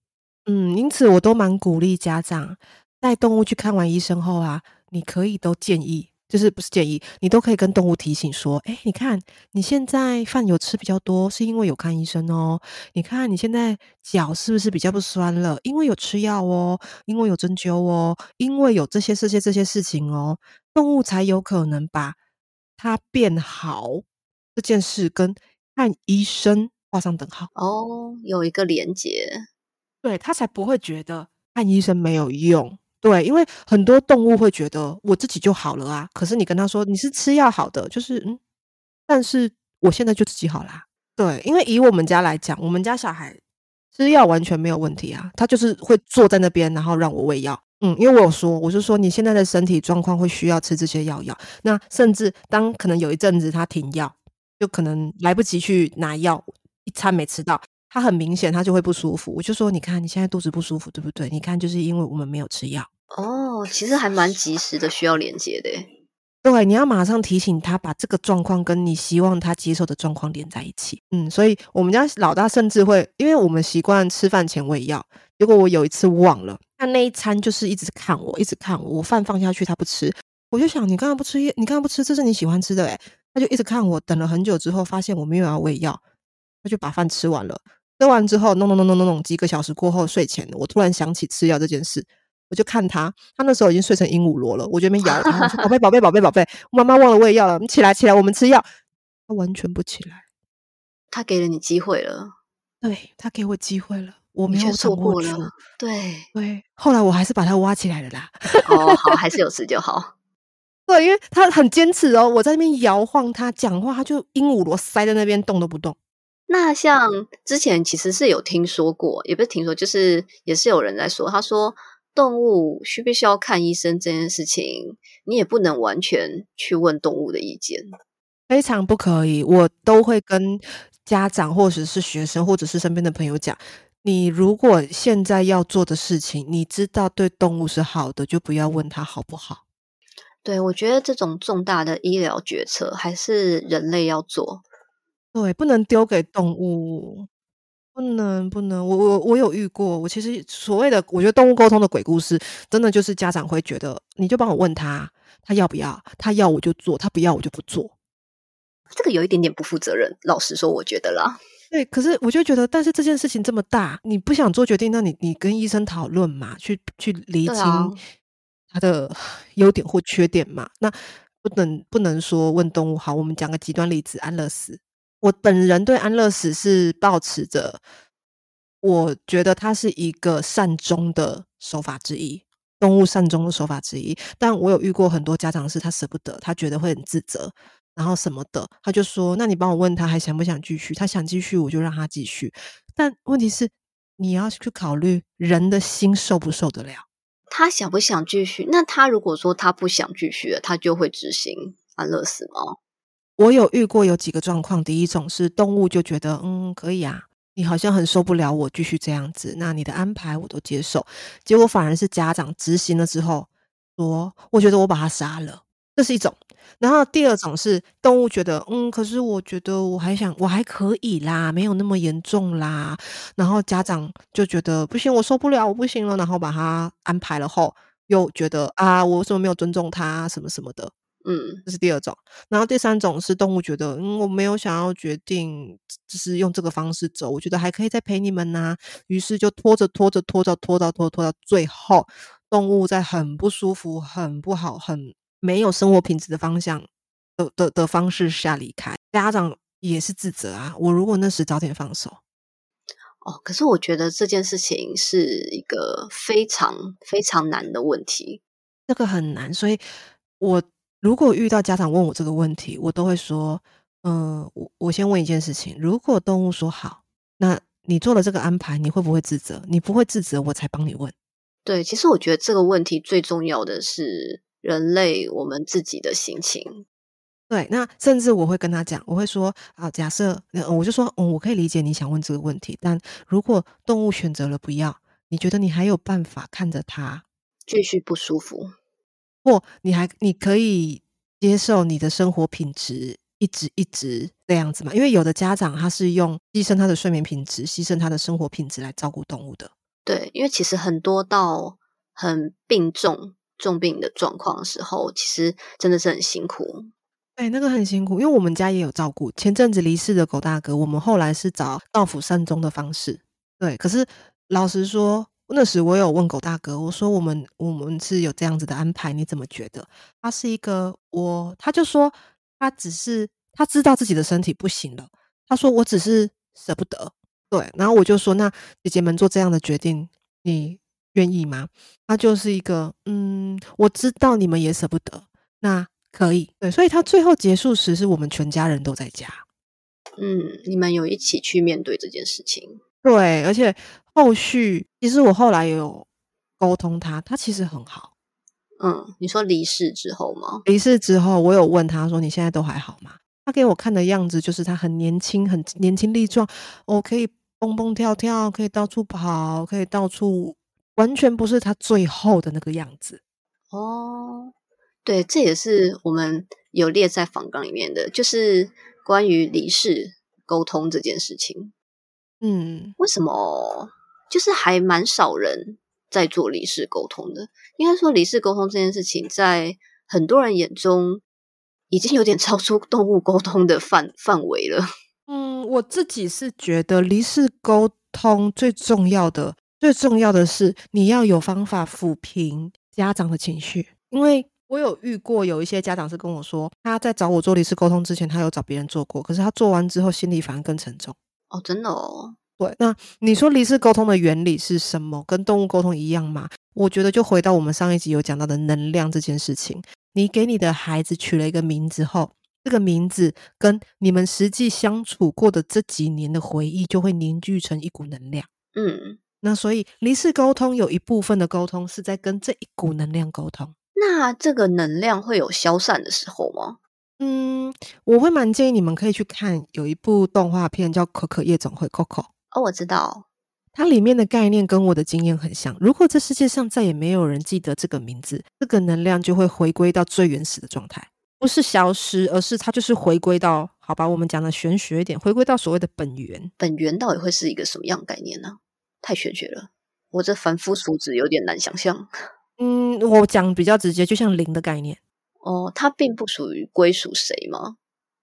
嗯，因此我都蛮鼓励家长带动物去看完医生后啊，你可以都建议。就是不是建议你都可以跟动物提醒说，哎，你看你现在饭有吃比较多，是因为有看医生哦。你看你现在脚是不是比较不酸了？因为有吃药哦，因为有针灸哦，因为有这些这些这些事情哦，动物才有可能把它变好这件事跟看医生画上等号哦，有一个连接，对他才不会觉得看医生没有用。对，因为很多动物会觉得我自己就好了啊，可是你跟他说你是吃药好的，就是嗯，但是我现在就自己好啦。对，因为以我们家来讲，我们家小孩吃药完全没有问题啊，他就是会坐在那边，然后让我喂药。嗯，因为我有说，我就说你现在的身体状况会需要吃这些药药，那甚至当可能有一阵子他停药，就可能来不及去拿药，一餐没吃到，他很明显他就会不舒服。我就说，你看你现在肚子不舒服，对不对？你看就是因为我们没有吃药。哦，其实还蛮及时的，需要连接的。对，你要马上提醒他，把这个状况跟你希望他接受的状况连在一起。嗯，所以我们家老大甚至会，因为我们习惯吃饭前喂药，结果我有一次忘了，他那一餐就是一直看我，一直看我，我饭放下去他不吃，我就想你刚刚不吃，你刚刚不吃，这是你喜欢吃的诶他就一直看我，等了很久之后，发现我没有要喂药，他就把饭吃完了。吃完之后，弄弄弄弄弄弄，几个小时过后睡前，我突然想起吃药这件事。我就看他，他那时候已经睡成鹦鹉螺了。我这边摇他，宝贝，宝贝，宝贝，宝贝，妈妈忘了喂药了，你起来，起来，我们吃药。他完全不起来。他给了你机会了，对他给我机会了，我没有错过了。对对，后来我还是把他挖起来了啦。哦，好，还是有 吃就好。对，因为他很坚持哦，我在那边摇晃他，讲话他就鹦鹉螺塞在那边动都不动。那像之前其实是有听说过，也不是听说，就是也是有人在说，他说。动物需不需要看医生这件事情，你也不能完全去问动物的意见，非常不可以。我都会跟家长或者是学生或者是身边的朋友讲：，你如果现在要做的事情，你知道对动物是好的，就不要问他好不好。对，我觉得这种重大的医疗决策还是人类要做，对，不能丢给动物。不能不能，我我我有遇过。我其实所谓的，我觉得动物沟通的鬼故事，真的就是家长会觉得，你就帮我问他，他要不要，他要我就做，他不要我就不做。这个有一点点不负责任，老实说，我觉得啦。对，可是我就觉得，但是这件事情这么大，你不想做决定，那你你跟医生讨论嘛，去去厘清他的 优点或缺点嘛。那不能不能说问动物好，我们讲个极端例子，安乐死。我本人对安乐死是抱持着，我觉得它是一个善终的手法之一，动物善终的手法之一。但我有遇过很多家长是他舍不得，他觉得会很自责，然后什么的，他就说：“那你帮我问他还想不想继续？他想继续，我就让他继续。”但问题是，你要去考虑人的心受不受得了。他想不想继续？那他如果说他不想继续了，他就会执行安乐死吗？我有遇过有几个状况，第一种是动物就觉得嗯可以啊，你好像很受不了我继续这样子，那你的安排我都接受。结果反而是家长执行了之后说，我觉得我把它杀了，这是一种。然后第二种是动物觉得嗯，可是我觉得我还想我还可以啦，没有那么严重啦。然后家长就觉得不行，我受不了，我不行了，然后把它安排了后，又觉得啊，我为什么没有尊重他什么什么的。嗯，这是第二种，然后第三种是动物觉得，嗯，我没有想要决定，就是用这个方式走，我觉得还可以再陪你们呐，于是就拖着拖着拖着拖到拖拖到最后，动物在很不舒服、很不好、很没有生活品质的方向的的的方式下离开，家长也是自责啊，我如果那时早点放手，哦，可是我觉得这件事情是一个非常非常难的问题，这个很难，所以我。如果遇到家长问我这个问题，我都会说：“嗯，我我先问一件事情，如果动物说好，那你做了这个安排，你会不会自责？你不会自责，我才帮你问。”对，其实我觉得这个问题最重要的是人类我们自己的心情。对，那甚至我会跟他讲，我会说：“啊，假设，我就说，嗯，我可以理解你想问这个问题，但如果动物选择了不要，你觉得你还有办法看着它继续不舒服？”或你还你可以接受你的生活品质一直一直这样子嘛？因为有的家长他是用牺牲他的睡眠品质、牺牲他的生活品质来照顾动物的。对，因为其实很多到很病重、重病的状况的时候，其实真的是很辛苦。对，那个很辛苦，因为我们家也有照顾前阵子离世的狗大哥，我们后来是找道府善终的方式。对，可是老实说。那时我有问狗大哥，我说我们我们是有这样子的安排，你怎么觉得？他是一个我，他就说他只是他知道自己的身体不行了，他说我只是舍不得。对，然后我就说那姐姐们做这样的决定，你愿意吗？他就是一个，嗯，我知道你们也舍不得，那可以，对，所以他最后结束时是我们全家人都在家，嗯，你们有一起去面对这件事情，对，而且后续其实我后来也有沟通他，他其实很好，嗯，你说离世之后吗？离世之后，我有问他说：“你现在都还好吗？”他给我看的样子就是他很年轻，很年轻力壮，我可以蹦蹦跳跳，可以到处跑，可以到处，完全不是他最后的那个样子。哦，对，这也是我们有列在访纲里面的，就是关于离世沟通这件事情。嗯，为什么就是还蛮少人在做离世沟通的？应该说，离世沟通这件事情，在很多人眼中。已经有点超出动物沟通的范范围了。嗯，我自己是觉得离世沟通最重要的，最重要的是你要有方法抚平家长的情绪。因为我有遇过有一些家长是跟我说，他在找我做离世沟通之前，他有找别人做过，可是他做完之后心里反而更沉重。哦，真的哦。对，那你说离世沟通的原理是什么？跟动物沟通一样吗？我觉得就回到我们上一集有讲到的能量这件事情。你给你的孩子取了一个名字后，这个名字跟你们实际相处过的这几年的回忆就会凝聚成一股能量。嗯，那所以离世沟通有一部分的沟通是在跟这一股能量沟通。那这个能量会有消散的时候吗？嗯，我会蛮建议你们可以去看有一部动画片叫《可可夜总会》（Coco）。哦，我知道。它里面的概念跟我的经验很像。如果这世界上再也没有人记得这个名字，这个能量就会回归到最原始的状态，不是消失，而是它就是回归到好吧。我们讲的玄学一点，回归到所谓的本源。本源到底会是一个什么样概念呢？太玄学了，我这凡夫俗子有点难想象。嗯，我讲比较直接，就像零的概念。哦，它并不属于归属谁吗？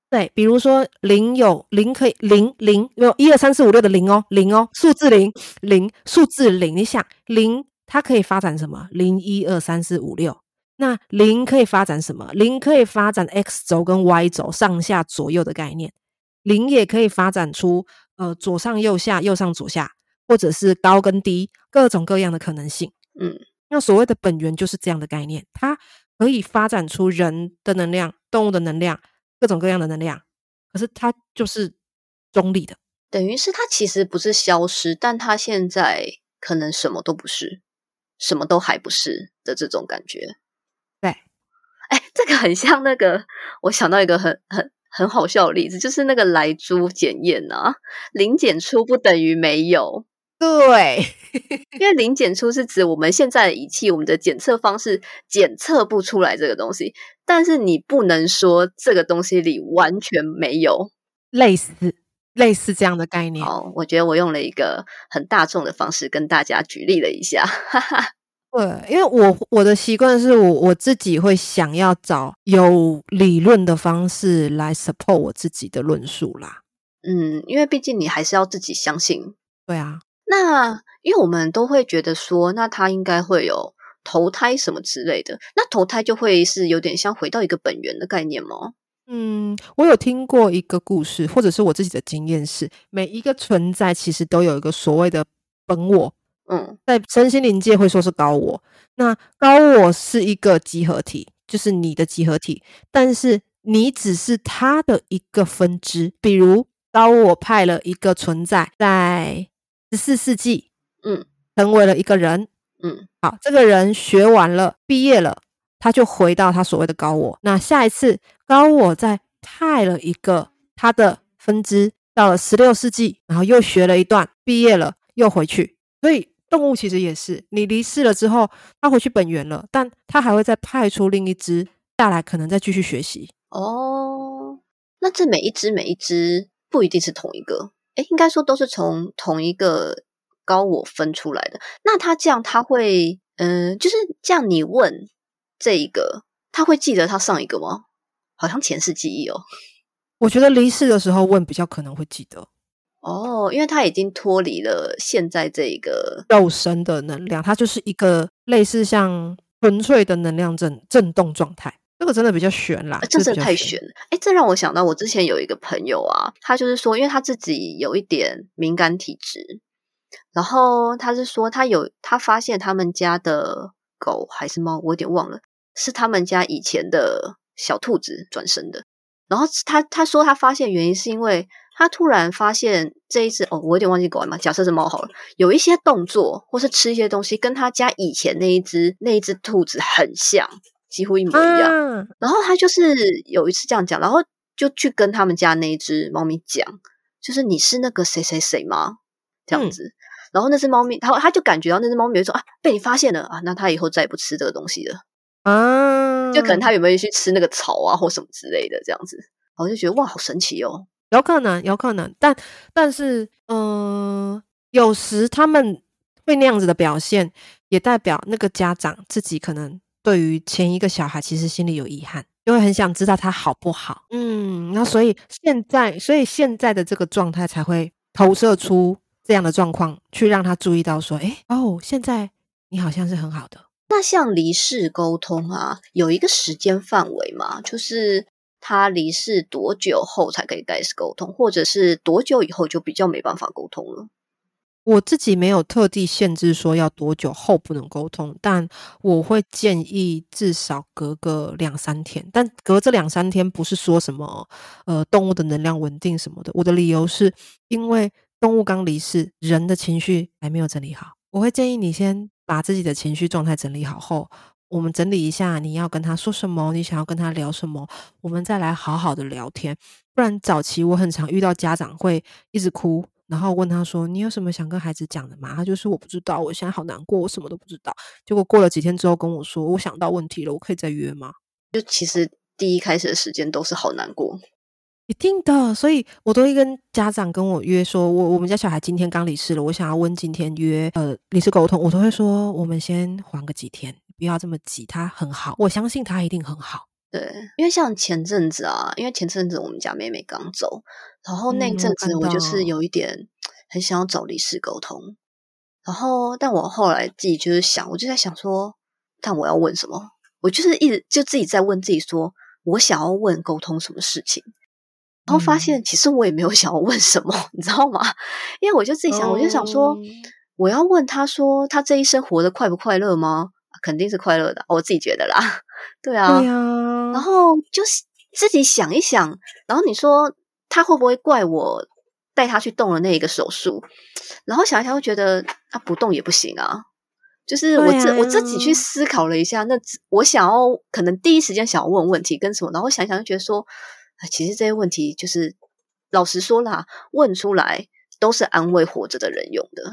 对，比如说零有零可以零零有一二三四五六的零哦，零哦，数字零零数字零，你想零它可以发展什么？零一二三四五六，那零可以发展什么？零可以发展 x 轴跟 y 轴上下左右的概念，零也可以发展出呃左上右下右上左下，或者是高跟低各种各样的可能性。嗯，那所谓的本源就是这样的概念，它可以发展出人的能量、动物的能量。各种各样的能量，可是它就是中立的，等于是它其实不是消失，但它现在可能什么都不是，什么都还不是的这种感觉。对，哎，这个很像那个，我想到一个很很很好笑的例子，就是那个来猪检验啊，零检出不等于没有。对，因为零检出是指我们现在的仪器，我们的检测方式检测不出来这个东西，但是你不能说这个东西里完全没有类似类似这样的概念。哦，我觉得我用了一个很大众的方式跟大家举例了一下。哈哈对，因为我我的习惯是我我自己会想要找有理论的方式来 support 我自己的论述啦。嗯，因为毕竟你还是要自己相信。对啊。那因为我们都会觉得说，那他应该会有投胎什么之类的，那投胎就会是有点像回到一个本源的概念吗？嗯，我有听过一个故事，或者是我自己的经验是，每一个存在其实都有一个所谓的本我，嗯，在身心灵界会说是高我。那高我是一个集合体，就是你的集合体，但是你只是它的一个分支。比如高我派了一个存在在。十四世纪，嗯，成为了一个人，嗯，好，这个人学完了，毕业了，他就回到他所谓的高我。那下一次高我再派了一个他的分支，到了十六世纪，然后又学了一段，毕业了，又回去。所以动物其实也是，你离世了之后，他回去本源了，但他还会再派出另一只下来，可能再继续学习。哦，那这每一只每一只不一定是同一个。哎，应该说都是从同一个高我分出来的。那他这样，他会，嗯，就是这样。你问这一个，他会记得他上一个吗？好像前世记忆哦。我觉得离世的时候问比较可能会记得。哦，因为他已经脱离了现在这个肉身的能量，它就是一个类似像纯粹的能量震震动状态。这个真的比较悬啦，这真的太悬了。哎，这让我想到我之前有一个朋友啊，他就是说，因为他自己有一点敏感体质，然后他是说他有他发现他们家的狗还是猫，我有点忘了，是他们家以前的小兔子转生的。然后他他说他发现原因是因为他突然发现这一只哦，我有点忘记狗了嘛，假设是猫好了，有一些动作或是吃一些东西跟他家以前那一只那一只兔子很像，几乎一模一样。然后他就是有一次这样讲，然后就去跟他们家那一只猫咪讲，就是你是那个谁谁谁吗？这样子。然后那只猫咪，他他就感觉到那只猫咪说啊，被你发现了啊，那他以后再也不吃这个东西了啊。就可能他有没有去吃那个草啊，或什么之类的这样子。我就觉得哇，好神奇哦。有可能，有可能，但但是，嗯，有时他们会那样子的表现，也代表那个家长自己可能对于前一个小孩其实心里有遗憾，就会很想知道他好不好。嗯，那所以现在，所以现在的这个状态才会投射出这样的状况，去让他注意到说，哎，哦，现在你好像是很好的。那像离世沟通啊，有一个时间范围嘛，就是。他离世多久后才可以开始沟通，或者是多久以后就比较没办法沟通了？我自己没有特地限制说要多久后不能沟通，但我会建议至少隔个两三天。但隔这两三天不是说什么呃动物的能量稳定什么的。我的理由是因为动物刚离世，人的情绪还没有整理好。我会建议你先把自己的情绪状态整理好后。我们整理一下，你要跟他说什么？你想要跟他聊什么？我们再来好好的聊天。不然早期我很常遇到家长会一直哭，然后问他说：“你有什么想跟孩子讲的吗？”他就是我不知道，我现在好难过，我什么都不知道。结果过了几天之后跟我说：“我想到问题了，我可以再约吗？”就其实第一开始的时间都是好难过，一定的。所以我都会跟家长跟我约说：“我我们家小孩今天刚离世了，我想要问今天约呃离世沟通。”我都会说：“我们先缓个几天。”不要这么急，他很好，我相信他一定很好。对，因为像前阵子啊，因为前阵子我们家妹妹刚走，然后那阵子我就是有一点很想要找律师沟通，然后但我后来自己就是想，我就在想说，但我要问什么？我就是一直就自己在问自己说，我想要问沟通什么事情？然后发现其实我也没有想要问什么，你知道吗？因为我就自己想，我就想说，我要问他说，他这一生活得快不快乐吗？肯定是快乐的，我自己觉得啦，对啊，对啊。然后就是自己想一想，然后你说他会不会怪我带他去动了那一个手术？然后想一想，会觉得他不动也不行啊。就是我自我自己去思考了一下，那我想要可能第一时间想要问问题跟什么，然后想想就觉得说，其实这些问题就是老实说啦，问出来都是安慰活着的人用的。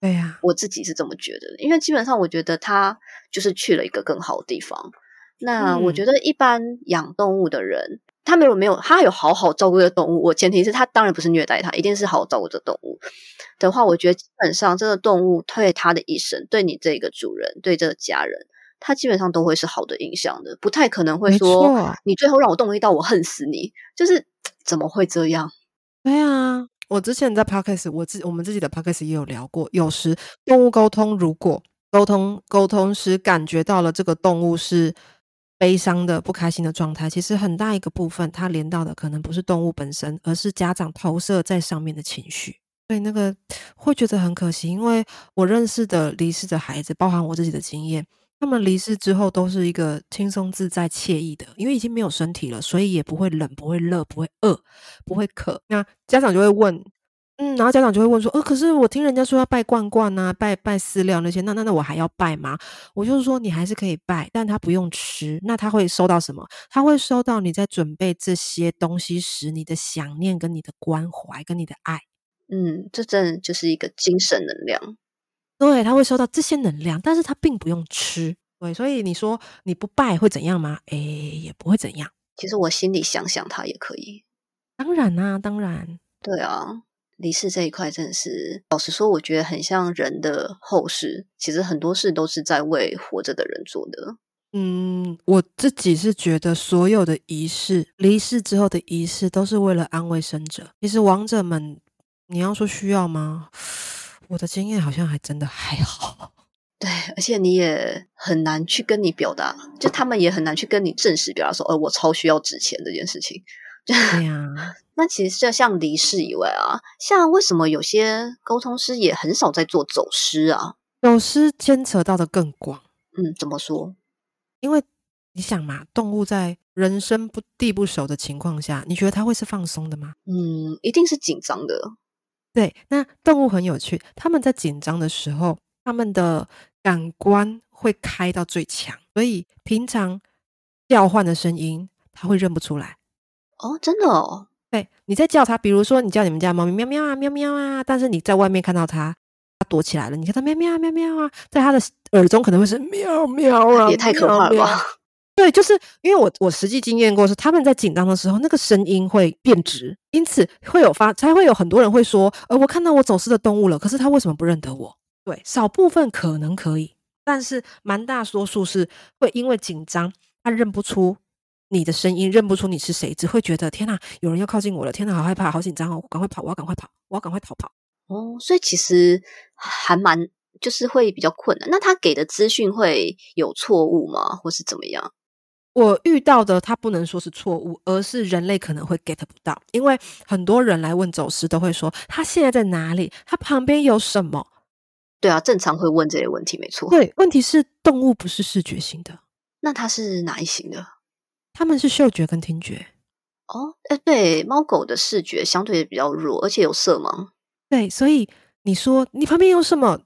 对呀，我自己是这么觉得，因为基本上我觉得他就是去了一个更好的地方。那我觉得一般养动物的人，他没有没有他有好好照顾的动物，我前提是他当然不是虐待他，一定是好好照顾的动物的话，我觉得基本上这个动物对他的一生，对你这个主人，对这个家人，他基本上都会是好的影响的，不太可能会说你最后让我动一刀，我恨死你，就是怎么会这样？对啊。我之前在 podcast，我自我们自己的 podcast 也有聊过。有时动物沟通，如果沟通沟通时感觉到了这个动物是悲伤的、不开心的状态，其实很大一个部分，它连到的可能不是动物本身，而是家长投射在上面的情绪。所以那个会觉得很可惜，因为我认识的离世的孩子，包含我自己的经验。他们离世之后都是一个轻松自在、惬意的，因为已经没有身体了，所以也不会冷、不会热、不会饿、不会渴。那家长就会问，嗯，然后家长就会问说，呃，可是我听人家说要拜罐罐啊，拜拜饲料那些，那那那我还要拜吗？我就是说，你还是可以拜，但他不用吃。那他会收到什么？他会收到你在准备这些东西时你的想念、跟你的关怀、跟你的爱。嗯，这真的就是一个精神能量。对，他会收到这些能量，但是他并不用吃。对，所以你说你不拜会怎样吗？诶，也不会怎样。其实我心里想想，他也可以。当然啦，当然。对啊，离世这一块真的是，老实说，我觉得很像人的后事。其实很多事都是在为活着的人做的。嗯，我自己是觉得所有的仪式，离世之后的仪式，都是为了安慰生者。其实亡者们，你要说需要吗？我的经验好像还真的还好，对，而且你也很难去跟你表达，就他们也很难去跟你正式表达说，呃，我超需要纸钱这件事情，对 呀。那其实就像离世以外啊，像为什么有些沟通师也很少在做走失啊？走失牵扯到的更广。嗯，怎么说？因为你想嘛，动物在人生不地不熟的情况下，你觉得它会是放松的吗？嗯，一定是紧张的。对，那动物很有趣，他们在紧张的时候，他们的感官会开到最强，所以平常叫唤的声音，它会认不出来。哦，真的哦。对，你在叫它，比如说你叫你们家猫咪喵喵啊喵喵啊，但是你在外面看到它，它躲起来了，你看它喵喵啊喵喵啊，在它的耳中可能会是喵喵啊，也太可怕了吧？对，就是因为我我实际经验过，是他们在紧张的时候，那个声音会变直，因此会有发，才会有很多人会说，呃，我看到我走失的动物了，可是它为什么不认得我？对，少部分可能可以，但是蛮大多数是会因为紧张，它认不出。你的声音认不出你是谁，只会觉得天哪，有人要靠近我了！天哪，好害怕，好紧张哦！赶快跑，我要赶快跑，我要赶快逃跑。哦，所以其实还蛮就是会比较困难。那他给的资讯会有错误吗，或是怎么样？我遇到的他不能说是错误，而是人类可能会 get 不到，因为很多人来问走失都会说他现在在哪里，他旁边有什么？对啊，正常会问这些问题，没错。对，问题是动物不是视觉型的，那它是哪一型的？他们是嗅觉跟听觉哦，哎，对，猫狗的视觉相对比较弱，而且有色盲。对，所以你说你旁边有什么？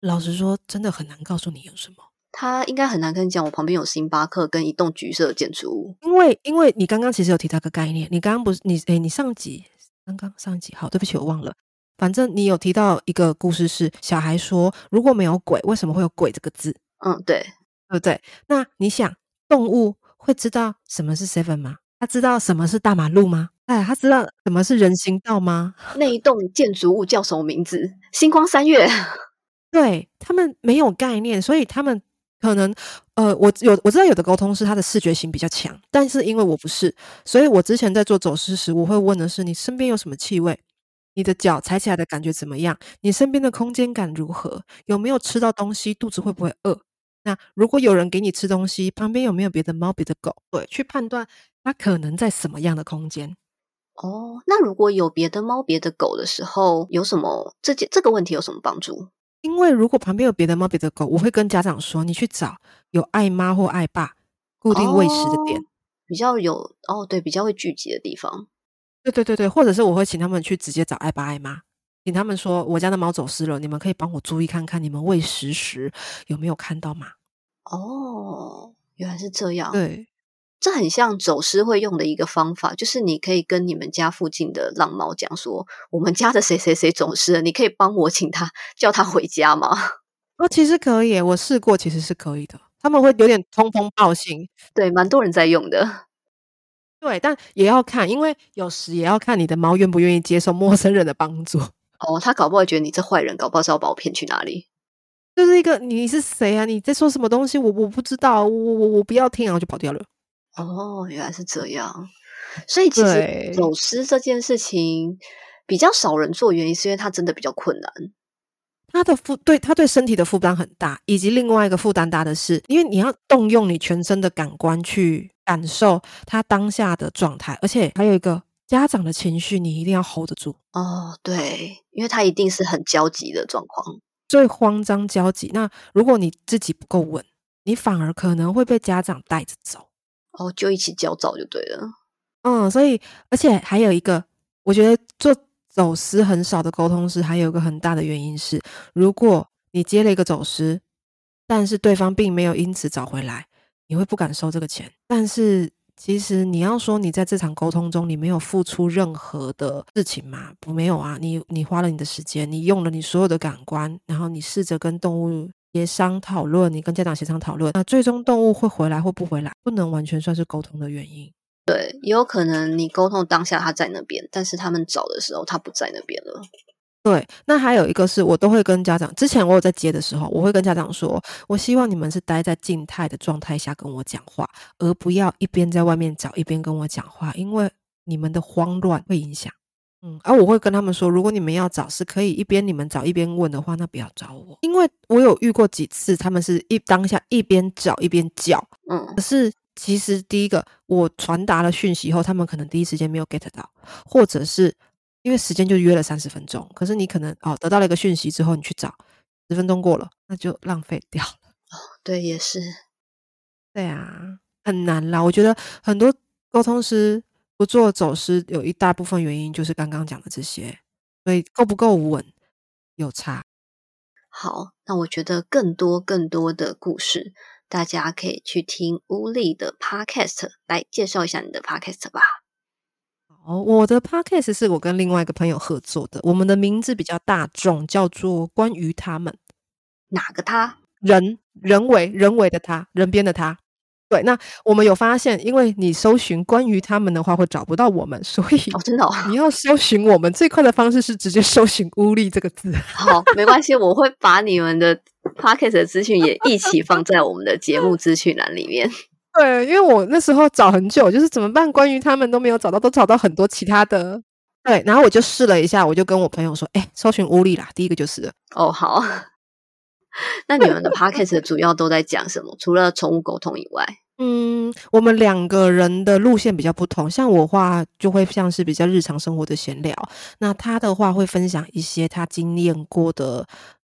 老实说，真的很难告诉你有什么。他应该很难跟你讲，我旁边有星巴克跟一栋橘色建筑物。因为，因为你刚刚其实有提到个概念，你刚刚不是你哎，你上集刚刚上集好，对不起，我忘了。反正你有提到一个故事，是小孩说如果没有鬼，为什么会有鬼这个字？嗯，对，对不对？那你想动物？会知道什么是 seven 吗？他知道什么是大马路吗？哎，他知道什么是人行道吗？那一栋建筑物叫什么名字？星光三月。对他们没有概念，所以他们可能呃，我有我知道有的沟通是他的视觉性比较强，但是因为我不是，所以我之前在做走失时，我会问的是你身边有什么气味？你的脚踩起来的感觉怎么样？你身边的空间感如何？有没有吃到东西？肚子会不会饿？那如果有人给你吃东西，旁边有没有别的猫、别的狗？对，去判断它可能在什么样的空间。哦，那如果有别的猫、别的狗的时候，有什么这件这个问题有什么帮助？因为如果旁边有别的猫、别的狗，我会跟家长说，你去找有爱妈或爱爸固定喂食的点，比较有哦，对，比较会聚集的地方。对对对对，或者是我会请他们去直接找爱爸爱妈。请他们说我家的猫走失了，你们可以帮我注意看看，你们喂食时有没有看到吗？哦，原来是这样。对，这很像走失会用的一个方法，就是你可以跟你们家附近的浪猫讲说，我们家的谁谁谁走失了，你可以帮我请他叫他回家吗？哦，其实可以，我试过，其实是可以的。他们会有点通风报信，对，蛮多人在用的。对，但也要看，因为有时也要看你的猫愿不愿意接受陌生人的帮助。哦，他搞不好觉得你这坏人，搞不好是要把我骗去哪里？就是一个你是谁啊？你在说什么东西？我我不知道，我我我不要听，然后就跑掉了。哦，原来是这样。所以其实走失这件事情比较少人做，原因是因为它真的比较困难。他的负对他对身体的负担很大，以及另外一个负担大的是，因为你要动用你全身的感官去感受他当下的状态，而且还有一个。家长的情绪你一定要 hold 得住哦，对，因为他一定是很焦急的状况，最慌张焦急。那如果你自己不够稳，你反而可能会被家长带着走，哦，就一起焦躁就对了。嗯，所以而且还有一个，我觉得做走失很少的沟通师，还有一个很大的原因是，如果你接了一个走失，但是对方并没有因此找回来，你会不敢收这个钱，但是。其实你要说你在这场沟通中你没有付出任何的事情吗？不，没有啊。你你花了你的时间，你用了你所有的感官，然后你试着跟动物协商讨论，你跟家长协商讨论，那最终动物会回来或不回来，不能完全算是沟通的原因。对，也有可能你沟通当下他在那边，但是他们找的时候他不在那边了。对，那还有一个是我都会跟家长，之前我有在接的时候，我会跟家长说，我希望你们是待在静态的状态下跟我讲话，而不要一边在外面找一边跟我讲话，因为你们的慌乱会影响。嗯，而我会跟他们说，如果你们要找，是可以一边你们找一边问的话，那不要找我，因为我有遇过几次，他们是一当下一边找一边叫，嗯，可是其实第一个我传达了讯息后，他们可能第一时间没有 get 到，或者是因为时间就约了三十分钟，可是你可能哦得到了一个讯息之后，你去找十分钟过了，那就浪费掉了。哦，对，也是，对啊，很难啦。我觉得很多沟通师不做走失，有一大部分原因就是刚刚讲的这些，所以够不够稳有差。好，那我觉得更多更多的故事，大家可以去听乌力的 podcast 来介绍一下你的 podcast 吧。哦，我的 podcast 是我跟另外一个朋友合作的，我们的名字比较大众，叫做关于他们哪个他？人人为人为的他，人编的他。对，那我们有发现，因为你搜寻关于他们的话，会找不到我们，所以哦，真的、哦，你要搜寻我们最快的方式是直接搜寻“乌力”这个字。好，没关系，我会把你们的 podcast 的资讯也一起放在我们的节目资讯栏里面。对，因为我那时候找很久，就是怎么办？关于他们都没有找到，都找到很多其他的。对，然后我就试了一下，我就跟我朋友说：“哎，搜寻乌力啦，第一个就是。”哦，好。那你们的 podcast 主要都在讲什么？除了宠物沟通以外？嗯，我们两个人的路线比较不同。像我话就会像是比较日常生活的闲聊，那他的话会分享一些他经验过的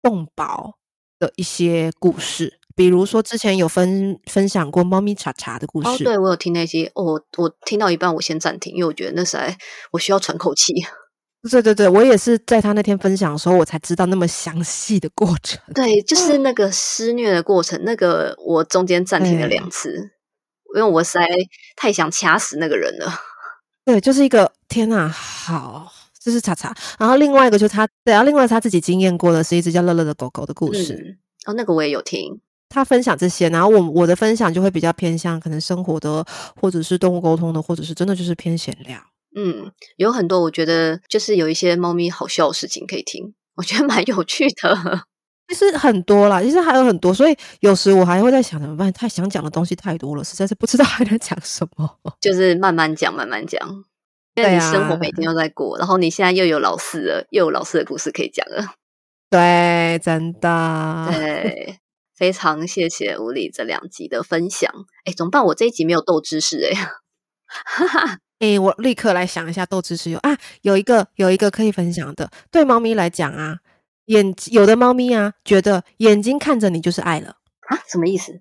动保的一些故事，比如说之前有分分享过猫咪查查的故事。哦，对我有听那些，哦，我听到一半我先暂停，因为我觉得那时在我需要喘口气。对对对，我也是在他那天分享的时候，我才知道那么详细的过程。对，就是那个施虐的过程，那个我中间暂停了两次。因为我实在太想掐死那个人了。对，就是一个天呐，好，这是查查。然后另外一个就是他，对，然后另外他自己经验过的是一只叫乐乐的狗狗的故事。哦，那个我也有听。他分享这些，然后我我的分享就会比较偏向可能生活的，或者是动物沟通的，或者是真的就是偏闲聊。嗯，有很多我觉得就是有一些猫咪好笑的事情可以听，我觉得蛮有趣的。其实很多啦，其实还有很多，所以有时我还会在想怎么办？太想讲的东西太多了，实在是不知道还能讲什么。就是慢慢讲，慢慢讲，因为你生活每天都在过，然后你现在又有老四了，又有老四的故事可以讲了。对，真的。对，非常谢谢吴理这两集的分享。哎，怎么办？我这一集没有斗知识哎。哈哈，哎，我立刻来想一下斗知识有啊，有一个有一个可以分享的，对猫咪来讲啊。眼有的猫咪啊，觉得眼睛看着你就是爱了啊？什么意思？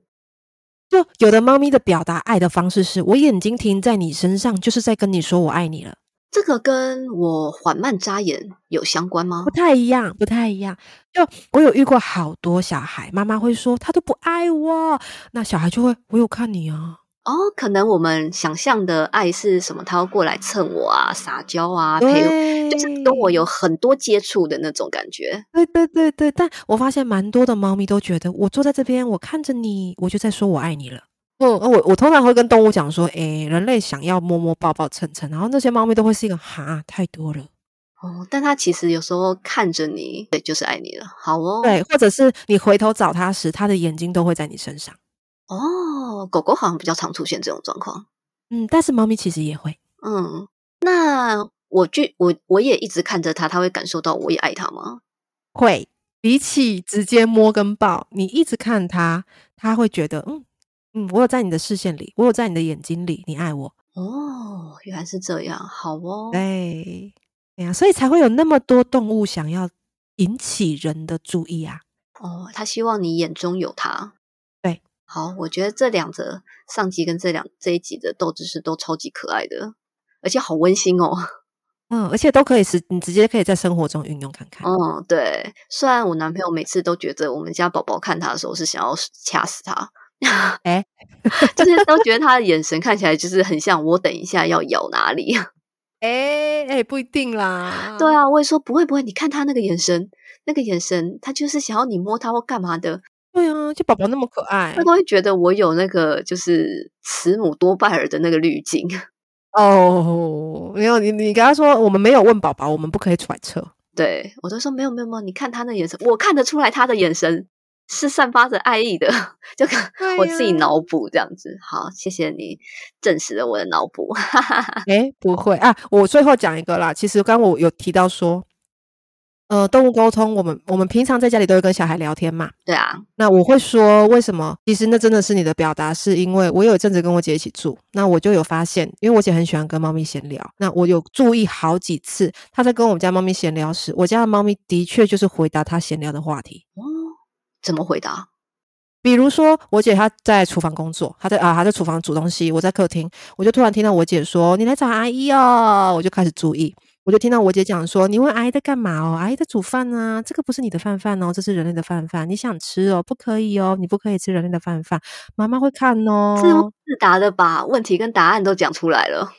就有的猫咪的表达爱的方式是，我眼睛停在你身上，就是在跟你说我爱你了。这个跟我缓慢眨眼有相关吗？不太一样，不太一样。就我有遇过好多小孩，妈妈会说他都不爱我，那小孩就会我有看你啊。哦，可能我们想象的爱是什么？他要过来蹭我啊，撒娇啊，陪，就是跟我有很多接触的那种感觉。对对对对，但我发现蛮多的猫咪都觉得，我坐在这边，我看着你，我就在说我爱你了。嗯，我我通常会跟动物讲说，诶，人类想要摸摸抱抱蹭蹭，然后那些猫咪都会是一个哈，太多了。哦，但它其实有时候看着你，对，就是爱你了。好哦，对，或者是你回头找它时，它的眼睛都会在你身上。哦，狗狗好像比较常出现这种状况，嗯，但是猫咪其实也会，嗯，那我就我我也一直看着它，它会感受到我也爱它吗？会，比起直接摸跟抱，你一直看它，它会觉得，嗯嗯，我有在你的视线里，我有在你的眼睛里，你爱我。哦，原来是这样，好哦，对，对呀，所以才会有那么多动物想要引起人的注意啊。哦，他希望你眼中有他。对好，我觉得这两则上集跟这两这一集的斗知识都超级可爱的，而且好温馨哦。嗯，而且都可以是，你直接可以在生活中运用看看。嗯，对。虽然我男朋友每次都觉得我们家宝宝看他的时候是想要掐死他，哎，就是都觉得他的眼神看起来就是很像我等一下要咬哪里。哎哎，不一定啦。对啊，我也说不会不会，你看他那个眼神，那个眼神，他就是想要你摸他或干嘛的。对啊，就宝宝那么可爱，他都会觉得我有那个就是慈母多败儿的那个滤镜。哦，没有你，你跟他说我们没有问宝宝，我们不可以揣测。对我都说没有没有没有，你看他那眼神，我看得出来他的眼神是散发着爱意的，就我自己脑补这样子。好，谢谢你证实了我的脑补。哎，不会啊，我最后讲一个啦。其实刚我有提到说。呃，动物沟通，我们我们平常在家里都会跟小孩聊天嘛。对啊，那我会说为什么？其实那真的是你的表达，是因为我有一阵子跟我姐一起住，那我就有发现，因为我姐很喜欢跟猫咪闲聊，那我有注意好几次，她在跟我们家猫咪闲聊时，我家的猫咪的确就是回答她闲聊的话题。哦，怎么回答？比如说，我姐她在厨房工作，她在啊，她在厨房煮东西，我在客厅，我就突然听到我姐说：“你来找阿姨哦。”我就开始注意。我就听到我姐讲说：“你问阿姨在干嘛哦？阿姨在煮饭啊，这个不是你的饭饭哦，这是人类的饭饭，你想吃哦，不可以哦，你不可以吃人类的饭饭，妈妈会看哦。”自问自答的把问题跟答案都讲出来了。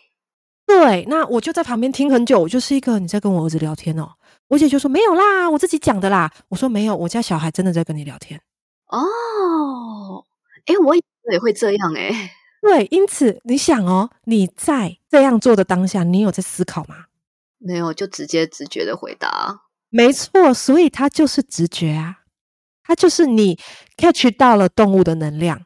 对，那我就在旁边听很久，我就是一个你在跟我儿子聊天哦。我姐就说：“没有啦，我自己讲的啦。”我说：“没有，我家小孩真的在跟你聊天。”哦，哎，我也会这样哎。对，因此你想哦，你在这样做的当下，你有在思考吗？没有，就直接直觉的回答。没错，所以它就是直觉啊，它就是你 catch 到了动物的能量，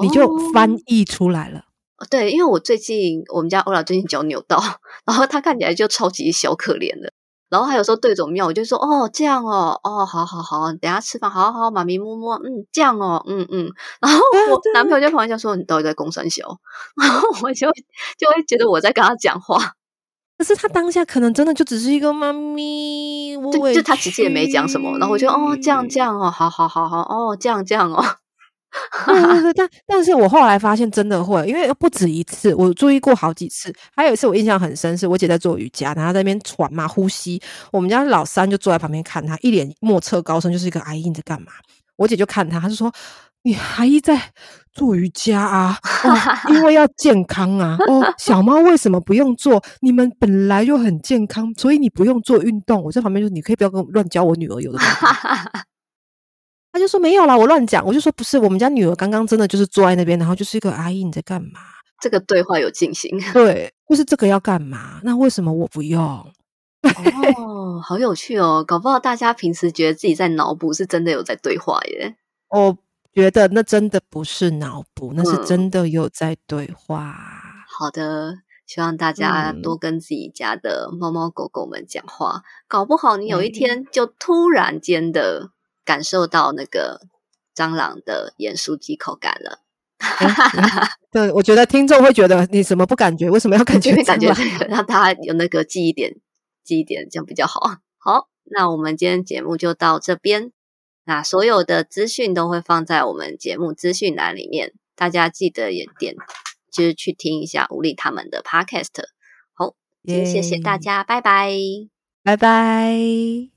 你就翻译出来了。对，因为我最近我们家欧拉最近脚扭到，然后他看起来就超级小可怜的。然后还有时候对着面，我就说：“哦，这样哦，哦，好好好，等下吃饭，好好好，妈咪摸摸，嗯，这样哦，嗯嗯。”然后我男朋友就旁边说：“你到底在攻三小？” 然后我就就会觉得我在跟他讲话。可是他当下可能真的就只是一个妈咪，就就他其实也没讲什么，然后我就哦这样这样哦，好好好好哦这样这样哦，但但是我后来发现真的会，因为不止一次，我注意过好几次。还有一次我印象很深，是我姐在做瑜伽，然后在那边喘嘛呼吸，我们家老三就坐在旁边看他，一脸莫测高深，就是一个阿姨你在干嘛？我姐就看他，他就说。你阿姨在做瑜伽啊？因为要健康啊。哦，小猫为什么不用做？你们本来就很健康，所以你不用做运动。我在旁边就你可以不要跟乱教我女儿有的。他就说没有啦，我乱讲。我就说不是，我们家女儿刚刚真的就是坐在那边，然后就是一个阿姨你在干嘛？这个对话有进行。对，就是这个要干嘛？那为什么我不用？哦，好有趣哦！搞不好大家平时觉得自己在脑补，是真的有在对话耶。我。觉得那真的不是脑补，那是真的有在对话。好的，希望大家多跟自己家的猫猫狗狗们讲话，搞不好你有一天就突然间的感受到那个蟑螂的盐酥鸡口感了。对，我觉得听众会觉得你怎么不感觉？为什么要感觉？感觉 让他有那个记忆点，记忆点这样比较好。好，那我们今天节目就到这边。那所有的资讯都会放在我们节目资讯栏里面，大家记得也点，就是去听一下吴丽他们的 podcast。好，谢谢大家，拜拜，拜拜。